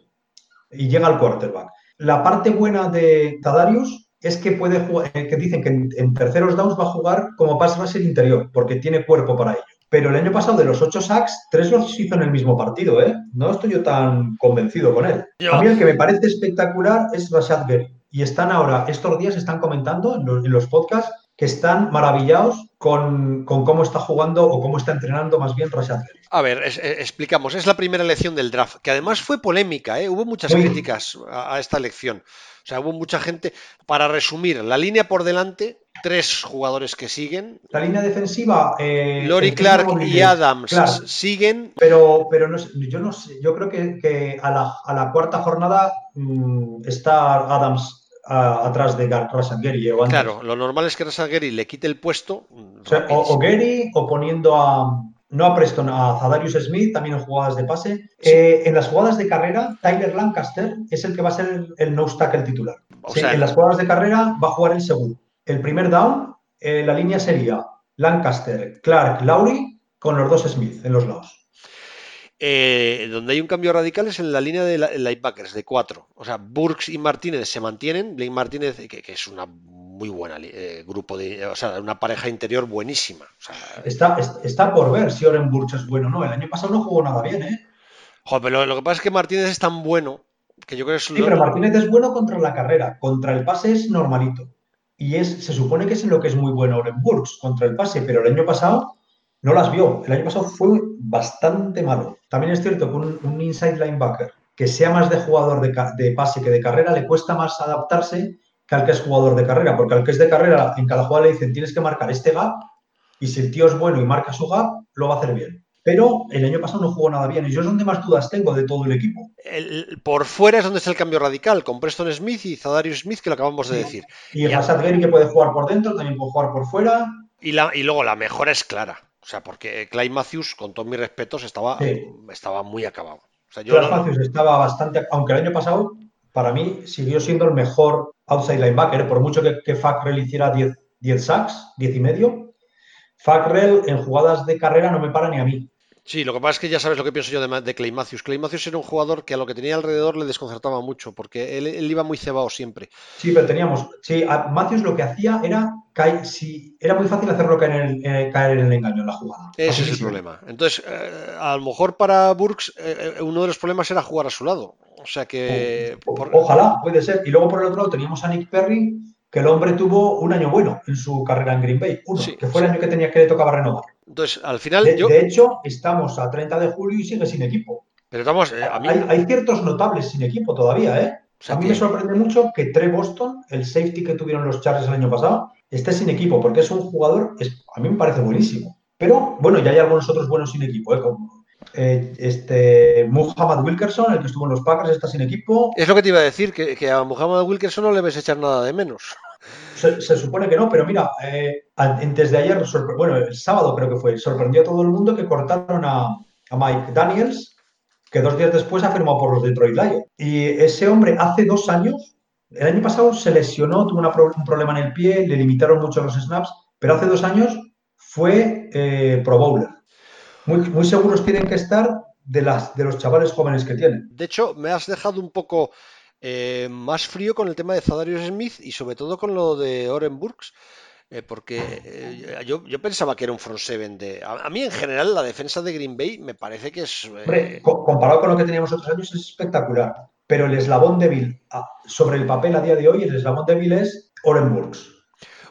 Y llega al quarterback. La parte buena de Tadarius es que puede jugar, eh, que dicen que en, terceros downs va a jugar como pass rusher interior, porque tiene cuerpo para ello. Pero el año pasado de los ocho sacks, tres los hizo en el mismo partido, ¿eh? No estoy yo tan convencido con él. A mí el que me parece espectacular es Rashad Gary y están ahora, estos días están comentando en los, podcasts que están maravillados con, cómo está jugando o cómo está entrenando más bien Rashad
A ver, eh, explicamos, es la primera elección del draft, que además fue polémica, ¿eh? hubo muchas críticas a, esta elección. O sea, hubo mucha gente. Para resumir, la línea por delante, tres jugadores que siguen.
La línea defensiva.
Eh, Lori Clark y Adams siguen.
Pero, pero no, yo no sé, yo creo que, a, la, cuarta jornada mm, está Adams atrás de Gary
Claro, lo normal es que Gary le quite el puesto.
O, Gary o poniendo a, no a Preston, a Zadarius Smith, también en jugadas de pase. Eh, en las jugadas de carrera, Tyler Lancaster es el que va a ser el, no tackle titular. en las jugadas de carrera va a jugar el segundo. El primer down, eh, la línea sería Lancaster, Clark, Lowry con los dos Smith en los lados.
Eh, donde hay un cambio radical es en la línea de linebackers de cuatro. O sea, Burks y Martínez se mantienen. Blake Martínez, que, es una muy buena eh, grupo de. O sea, una pareja interior buenísima.
está, está, por ver si Oren Burks es bueno o no. El año pasado no jugó nada bien, ¿eh?
Joder, pero lo, que pasa es que Martínez es tan bueno que yo creo que es.
Sí, pero Martínez es bueno contra la carrera. Contra el pase es normalito. Y es, se supone que es en lo que es muy bueno Oren Burks, contra el pase. Pero el año pasado no las vio. El año pasado fue bastante malo. También es cierto que un, inside linebacker que sea más de jugador de, pase que de carrera le cuesta más adaptarse que al que es jugador de carrera, porque al que es de carrera en cada jugada le dicen tienes que marcar este gap y si el tío es bueno y marca su gap, lo va a hacer bien. Pero el año pasado no jugó nada bien y yo es donde más dudas tengo de todo el equipo.
por fuera es donde está el cambio radical, con Preston Smith y Zadarius Smith, que lo acabamos de decir.
Y, el Gary que puede jugar por dentro, también puede jugar por fuera.
Y, la, y luego la mejora es clara. O sea, porque Clay Matthews, con todos mis respetos, estaba, estaba muy acabado.
O Matthews estaba bastante, aunque el año pasado, para mí, siguió siendo el mejor outside linebacker, por mucho que, que Fackrell hiciera 10, 10 sacks, 10 y medio. Fackrell en jugadas de carrera no me para ni a mí.
Sí, lo que pasa es que ya sabes lo que pienso yo de, de Clay Matthews. Clay Matthews era un jugador que a lo que tenía alrededor le desconcertaba mucho, porque él, iba muy cebado siempre.
Sí, pero teníamos. Sí, Matthews lo que hacía era caer, sí, era muy fácil hacerlo caer en el, eh, caer en el engaño en la jugada.
Ese es el problema. Entonces, eh, a lo mejor para Burks eh, uno de los problemas era jugar a su lado. O sea que.
Ojalá, puede ser. Y luego por el otro lado teníamos a Nick Perry, que el hombre tuvo un año bueno en su carrera en Green Bay. Uno, que fue el año que tenía que le tocaba renovar.
Entonces, al final.
De,
yo...
de hecho, estamos a 30 de julio y sigue sin equipo.
Pero estamos. Eh, a mí...
hay, ciertos notables sin equipo todavía, ¿eh? a mí me sorprende mucho que Trey Boston, el safety que tuvieron los Chargers el año pasado, esté sin equipo, porque es un jugador, es, a mí me parece buenísimo. Pero bueno, ya hay algunos otros buenos sin equipo, ¿eh? como eh, este, Muhammad Wilkerson, el que estuvo en los Packers, está sin equipo.
Es lo que te iba a decir, que, que a Muhammad Wilkerson no le ves echar nada de menos.
Se, supone que no, pero mira, eh, antes de ayer, bueno, el sábado creo que fue, sorprendió a todo el mundo que cortaron a, Mike Daniels, que dos días después ha firmado por los Detroit Lions. Y ese hombre hace dos años, el año pasado se lesionó, tuvo un problema en el pie, le limitaron mucho los snaps, pero hace dos años fue eh, Pro Bowler. Muy, muy seguros tienen que estar de, las, de los chavales jóvenes que tienen.
De hecho, me has dejado un poco eh, más frío con el tema de Zadarius Smith y sobre todo con lo de Oren Burks. Eh, porque eh, yo, pensaba que era un front seven de. A, mí, en general, la defensa de Green Bay me parece que es.
comparado con lo que teníamos otros años, es espectacular. Pero el eslabón débil, sobre el papel a día de hoy, el eslabón débil es Oren Burks.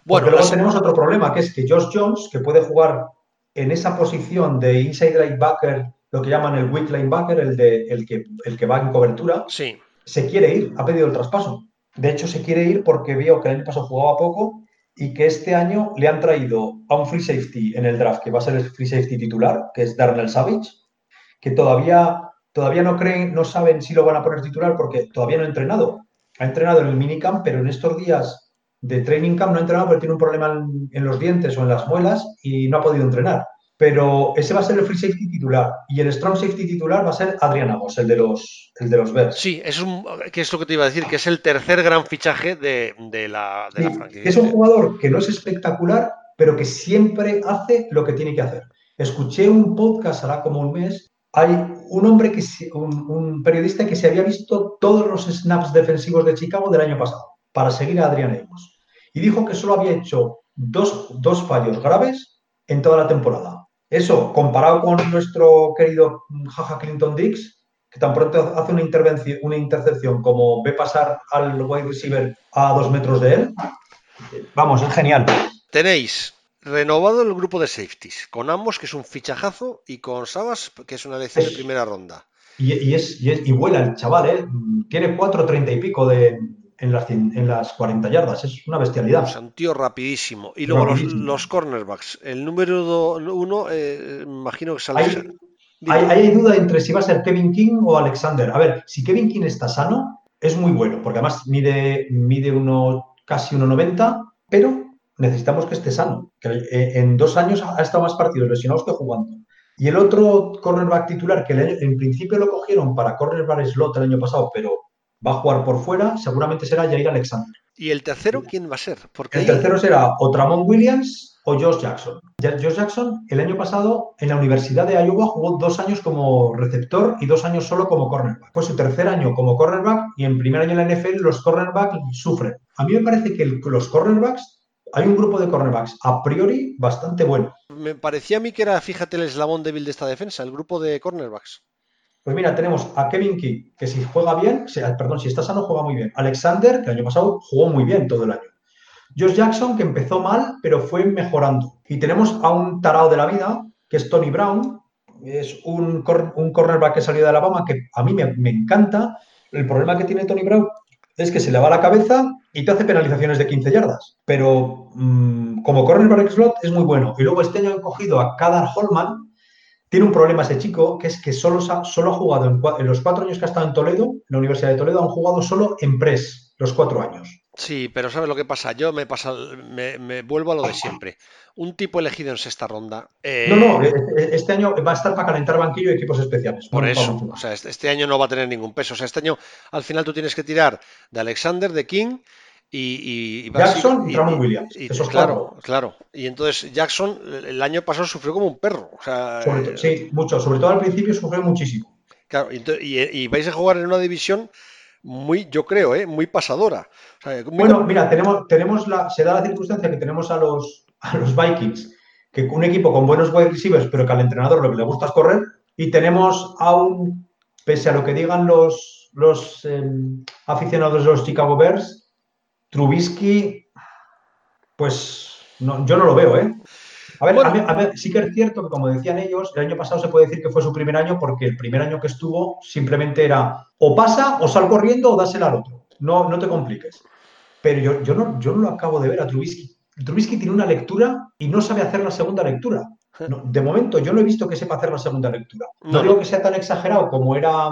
Bueno, luego tenemos otro problema, que es que Josh Jones, que puede jugar en esa posición de inside linebacker, lo que llaman el weak linebacker, el, de, el, que, el que va en cobertura,
sí
se quiere ir, ha pedido el traspaso. De hecho, se quiere ir porque vio que el año pasado jugaba poco y que este año le han traído a un free safety en el draft, que va a ser el free safety titular, que es Darnell Savage, que todavía, todavía no creen, no saben si lo van a poner titular porque todavía no ha entrenado. Ha entrenado en el minicamp, pero en estos días de training camp no ha entrenado porque tiene un problema en los dientes o en las muelas y no ha podido entrenar pero ese va a ser el free safety titular y el strong safety titular va a ser Adrián Agos, el de los, el de los Bears.
Sí, es un, que es lo que te iba a decir, que es el tercer gran fichaje de, la, de
franquicia. Es un jugador que no es espectacular, pero que siempre hace lo que tiene que hacer. Escuché un podcast hará como un mes. Hay un hombre que un, un periodista que se había visto todos los snaps defensivos de Chicago del año pasado para seguir a Adrián Agos y dijo que solo había hecho dos, dos fallos graves en toda la temporada eso, comparado con nuestro querido Jaja Clinton Dix, que tan pronto hace una, intervención, una intercepción como ve pasar al wide receiver a dos metros de él, vamos, es genial.
Tenéis renovado el grupo de safeties, con ambos, que es un fichajazo, y con Sabas, que es una elección de primera ronda.
Y, es, y, vuela el chaval, ¿eh? Tiene cuatro treinta y pico de, en las, en las 40 yardas. Es una bestialidad.
Es un tío rapidísimo. Y luego Los, cornerbacks. El número uno, eh, imagino que sale.
Hay, hay, duda entre si va a ser Kevin King o Alexander. A ver, si Kevin King está sano, es muy bueno, porque además mide, mide uno, casi 1,90, pero necesitamos que esté sano. Que eh, en dos años ha estado más partidos lesionados que jugando. Y el otro cornerback titular, que en principio lo cogieron para cornerback slot el año pasado, pero va a jugar por fuera, seguramente será Jair Alexander.
¿Y el tercero quién va a ser?
Porque el tercero será o Tramon Williams o Josh Jackson. Josh Jackson el año pasado en la Universidad de Iowa jugó dos años como receptor y dos años solo como cornerback. Fue su tercer año como cornerback y en primer año en la NFL los cornerbacks sufren. A mí me parece que los cornerbacks hay un grupo de cornerbacks a priori bastante bueno.
Me parecía a mí que era, fíjate, el eslabón débil de esta defensa, el grupo de cornerbacks.
Pues mira, tenemos a Kevin Key, que si juega bien, perdón, si está sano, juega muy bien. Alexander, que el año pasado jugó muy bien todo el año. Josh Jackson, que empezó mal, pero fue mejorando. Y tenemos a un tarao de la vida, que es Tony Brown. Es un, un cornerback que salió de Alabama, que a mí me, encanta. El problema que tiene Tony Brown es que se le va la cabeza y te hace penalizaciones de 15 yardas. Pero mm, como cornerback slot es muy bueno. Y luego este año han cogido a Kadar Holman, tiene un problema ese chico, que es que solo, solo ha jugado en, los cuatro años que ha estado en Toledo, en la Universidad de Toledo, han jugado solo en PRES, los cuatro años.
Sí, pero ¿sabes lo que pasa? Yo me, pasa, me, vuelvo a lo de siempre. Un tipo elegido en sexta ronda.
Eh, no, no, e, e, este año va a estar para calentar banquillo y equipos especiales.
Por eso, o sea, este, este año no va a tener ningún peso. O sea, este año al final tú tienes que tirar de Alexander, de King y,
Jackson y, Williams.
claro, claro. Y entonces Jackson el año pasado sufrió como un perro.
Eh, sí, mucho. Sobre todo al principio sufrió muchísimo.
Claro, y, vais a jugar en una división muy, yo creo, ¿eh? muy pasadora.
Bueno, mira, tenemos, tenemos la, se da la circunstancia que tenemos a los, a los Vikings, que un equipo con buenos wide receivers, pero que al entrenador lo que le gusta es correr, y tenemos a un, pese a lo que digan los, los em, aficionados de los Chicago Bears, Trubisky, pues yo no lo veo, ¿eh? A ver, sí que es cierto que, como decían ellos, el año pasado se puede decir que fue su primer año porque el primer año que estuvo simplemente era o pasa o sal corriendo o dásela al otro. No, no te compliques. Pero yo, yo, no, yo no lo acabo de ver a Trubisky. Trubisky tiene una lectura y no sabe hacer la segunda lectura. <laughs> de momento, yo no he visto que sepa hacer la segunda lectura. No, digo que sea tan exagerado como era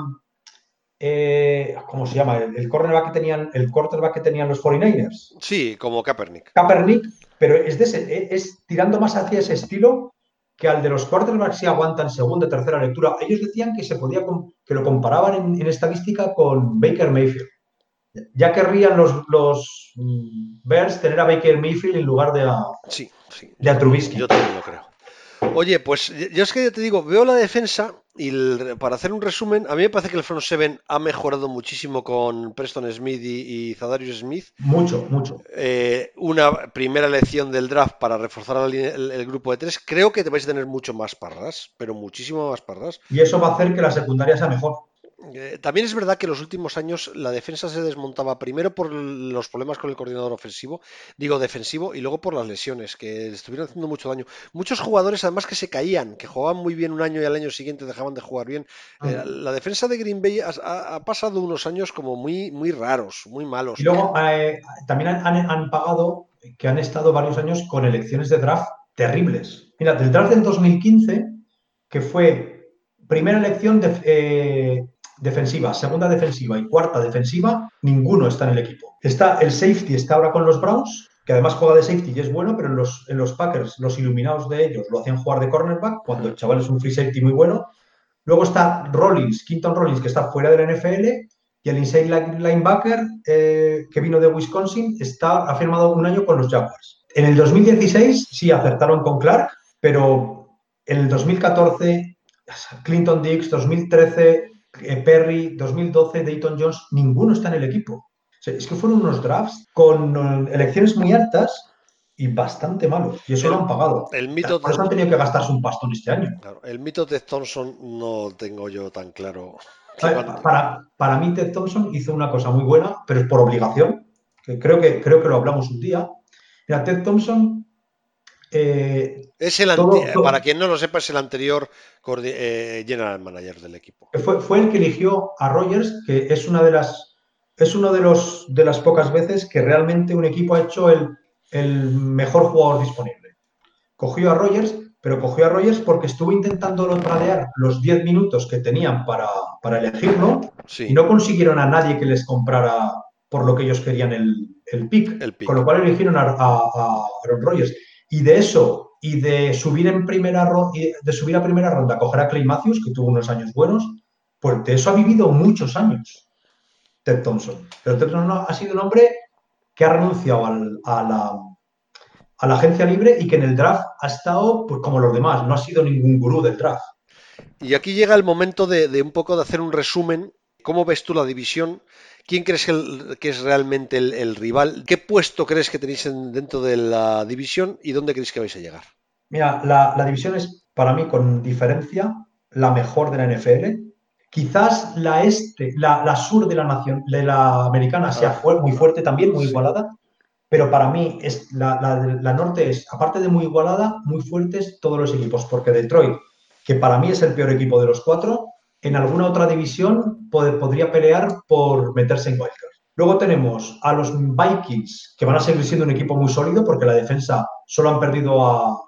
eh, ¿cómo se llama? El, cornerback que tenían, el quarterback que tenían los 49ers.
Sí, como Kaepernick.
Kaepernick, pero es, es tirando más hacia ese estilo que al de los quarterbacks si aguantan segunda, tercera lectura. Ellos decían que se podía que lo comparaban en, estadística con Baker Mayfield. Ya querrían los, los mm, Bears tener a Baker Mayfield en lugar de a,
sí, sí,
de a Trubisky.
Yo también lo creo. Oye, pues yo es que te digo, veo la defensa y para hacer un resumen, a mí me parece que el front seven ha mejorado muchísimo con Preston Smith y, Zadarius Smith.
Mucho, mucho.
Eh, una primera elección del draft para reforzar el, grupo de tres. Creo que te vais a tener mucho más parras, pero muchísimo más parras.
Y eso va a hacer que la secundaria sea mejor.
Eh, también es verdad que en los últimos años la defensa se desmontaba primero por los problemas con el coordinador ofensivo, digo defensivo, y luego por las lesiones, que estuvieron haciendo mucho daño. Muchos jugadores además que se caían, que jugaban muy bien un año y al año siguiente dejaban de jugar bien. Eh, la defensa de Green Bay ha, pasado unos años como muy, muy raros, muy malos.
Y luego eh, también han, pagado que han estado varios años con elecciones de draft terribles. Mira, del draft del 2015, que fue primera elección de defensiva, segunda defensiva y cuarta defensiva, ninguno está en el equipo. Está el safety, está ahora con los Browns, que además juega de safety y es bueno, pero en los, en los Packers, los iluminados de ellos lo hacían jugar de cornerback, cuando el chaval es un free safety muy bueno. Luego está Rollins, Quinton Rollins, que está fuera del NFL, y el inside linebacker, eh, que vino de Wisconsin, está, ha firmado un año con los Jaguars. En el 2016 sí acertaron con Clark, pero en el 2014, Clinton Dix, 2013, eh, Perry, 2012, Dayton Jones, ninguno está en el equipo. es que fueron unos drafts con eh, elecciones muy altas y bastante malos. Y eso lo han pagado.
El mito
Por eso han tenido que gastarse un pastón este año.
el mito de Thompson no tengo yo tan claro.
Para, para mí, Ted Thompson hizo una cosa muy buena, pero es por obligación. Que creo, que, creo que lo hablamos un día. Mira, Ted Thompson
eh, es el para quien no lo sepa, es el anterior eh, general manager del equipo.
Fue, fue, el que eligió a Rogers, que es una de las es uno de los de las pocas veces que realmente un equipo ha hecho el, mejor jugador disponible. Cogió a Rogers, pero cogió a Rogers porque estuvo intentando tradear los 10 minutos que tenían para, para elegirlo y no consiguieron a nadie que les comprara por lo que ellos querían el, el, pick, Con lo cual eligieron a, a Aaron Rodgers. Y de eso, y de subir en primera de subir a primera ronda, coger a Clay Matthews, que tuvo unos años buenos, pues de eso ha vivido muchos años Ted Thompson. Pero Ted Thompson ha sido un hombre que ha renunciado a, la, agencia libre y que en el draft ha estado pues, como los demás, no ha sido ningún gurú del draft.
Y aquí llega el momento de un poco de hacer un resumen. ¿Cómo ves tú la división? ¿Quién crees que, es realmente el, rival? ¿Qué puesto crees que tenéis dentro de la división y dónde creéis que vais a llegar?
Mira, la, división es para mí con diferencia la mejor de la NFL. Quizás la este, la, sur de la nación, de la americana sea ah. muy fuerte también, muy igualada, pero para mí es la, la, norte es, aparte de muy igualada, muy fuertes todos los equipos, porque Detroit, que para mí es el peor equipo de los cuatro, en alguna otra división podría pelear por meterse en wildcard. Luego tenemos a los Vikings, que van a seguir siendo un equipo muy sólido porque la defensa solo han perdido a,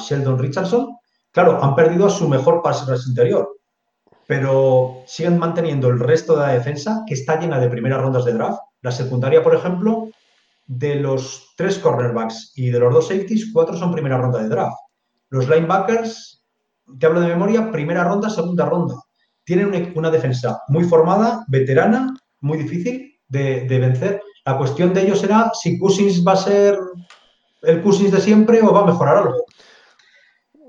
Sheldon Richardson. Claro, han perdido a su mejor pase interior, pero siguen manteniendo el resto de la defensa, que está llena de primeras rondas de draft. La secundaria, por ejemplo, de los tres cornerbacks y de los dos safeties, cuatro son primera ronda de draft. Los linebackers, te hablo de memoria, primera ronda, segunda ronda tienen una, defensa muy formada, veterana, muy difícil de, vencer. La cuestión de ellos será si Cousins va a ser el Cousins de siempre o va a mejorar algo.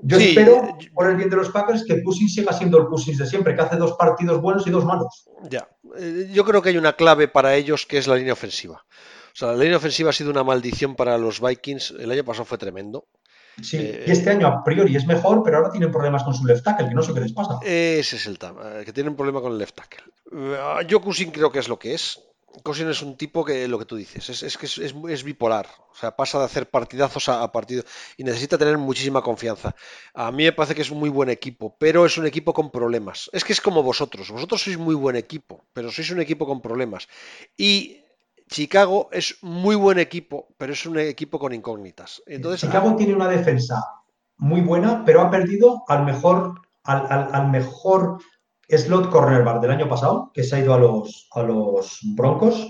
Yo
Sí,
espero, por el bien de los Packers, que Cousins siga siendo el Cousins de siempre, que hace dos partidos buenos y dos malos.
Ya. Eh, Yo creo que hay una clave para ellos que es la línea ofensiva. O sea, la línea ofensiva ha sido una maldición para los Vikings. El año pasado fue tremendo.
Sí,
Eh,
y este año a priori es mejor, pero ahora tienen problemas con su left tackle, que no sé qué les pasa.
Ese es el tema, eh, que tiene un problema con el left tackle. Eh, Yo Cousin creo que es lo que es. Cousin es un tipo que lo que tú dices, es, es que es, es- es bipolar. O sea, pasa de hacer partidazos a, a partidos y necesita tener muchísima confianza. A mí me parece que es un muy buen equipo, pero es un equipo con problemas. Es que es como vosotros. Vosotros sois muy buen equipo, pero sois un equipo con problemas. Y Chicago es muy buen equipo, pero es un equipo con incógnitas. Entonces,
Chicago tiene una defensa muy buena, pero ha perdido al mejor, al, al- al mejor slot cornerback del año pasado, que se ha ido a los, a los Broncos,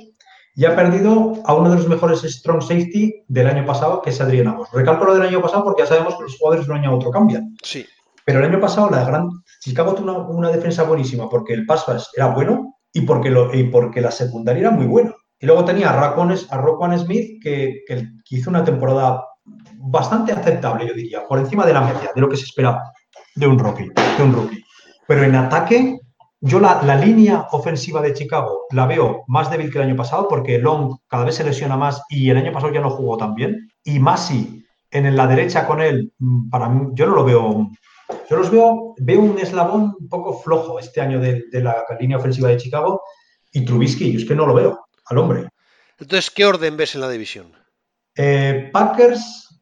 y ha perdido a uno de los mejores strong safety del año pasado, que es Adrián Amos. Recalco lo del año pasado porque ya sabemos que los jugadores de un año a otro cambian.
sí,
Pero el año pasado la gran Chicago tuvo una, una defensa buenísima porque el pass era bueno y porque, lo, y porque la secundaria era muy buena. Y luego tenía a Roquan Smith que, que- que hizo una temporada bastante aceptable, yo diría, por encima de la media, de lo que se espera de un rookie. De un rookie. Pero en ataque, yo la, la línea ofensiva de Chicago la veo más débil que el año pasado porque Long cada vez se lesiona más y el año pasado ya no jugó tan bien. Y Masi en la derecha con él, mm, para mí, yo no lo veo yo los veo, veo un eslabón un poco flojo este año de, de la línea ofensiva de Chicago y Trubisky, yo es que no lo veo al hombre.
entonces, ¿qué orden ves en la división?
Eh, Packers,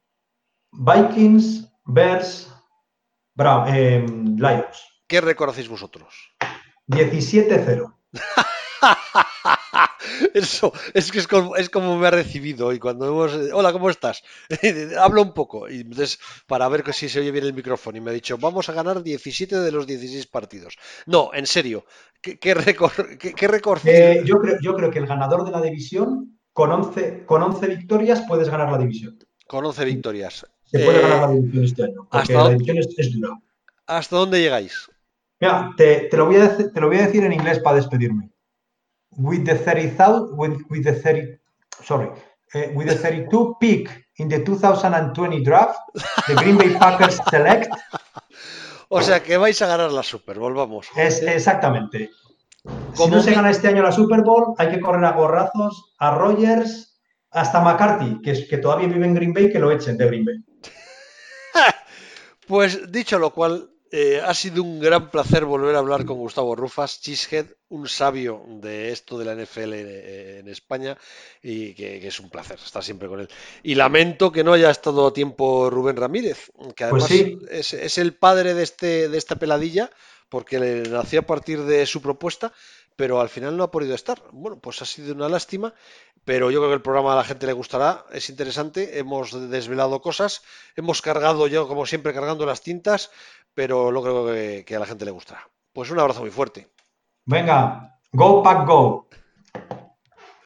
Vikings, Bears, Brown, eh, Lions.
¿Qué reconocéis vosotros?
17-0. <laughs> <laughs>
Eso, es que es como, es como me ha recibido hoy cuando hemos... Hola, ¿cómo estás? <laughs> Habla un poco. Y entonces, para ver que si se oye bien el micrófono. Y me ha dicho, vamos a ganar 17 de los 16 partidos. No, en serio. ¿Qué, qué récord? ¿Qué, qué récord?
Eh, yo, creo, yo creo que el ganador de la división, con 11, con 11 victorias, puedes ganar la división.
Con 11 victorias.
Se puede
Eh,
ganar la división este año, porque
¿hasta
la
dónde?
división es, es dura.
¿Hasta dónde llegáis?
Mira, te, te lo voy a, te lo voy a decir en inglés para despedirme. With the 30,000, with, with the 30, sorry, eh, with the 32 pick in the 2020 draft, the Green Bay Packers select, <laughs>
O sea, que vais a ganar la Super Bowl, vamos.
es exactamente. Si
Como
no se gana este año la Super Bowl, hay que correr a gorrazos a Rogers, hasta McCarthy, que, es, que todavía vive en Green Bay, que lo echen de Green Bay. <laughs>
Pues dicho lo cual, eh, ha sido un gran placer volver a hablar con Gustavo Rufas, Cheesehead, un sabio de esto de la NFL en, en España y que, que es un placer estar siempre con él. Y lamento que no haya estado a tiempo Rubén Ramírez, que además
Pues sí.
es, es el padre de, este, de esta peladilla, porque le nació a partir de su propuesta, pero al final no ha podido estar. Bueno, pues ha sido una lástima, pero yo creo que el programa a la gente le gustará, es interesante, hemos desvelado cosas, hemos cargado yo, como siempre, cargando las tintas, pero lo creo que, a la gente le gustará. Pues un abrazo muy fuerte.
Venga, go Pack Go.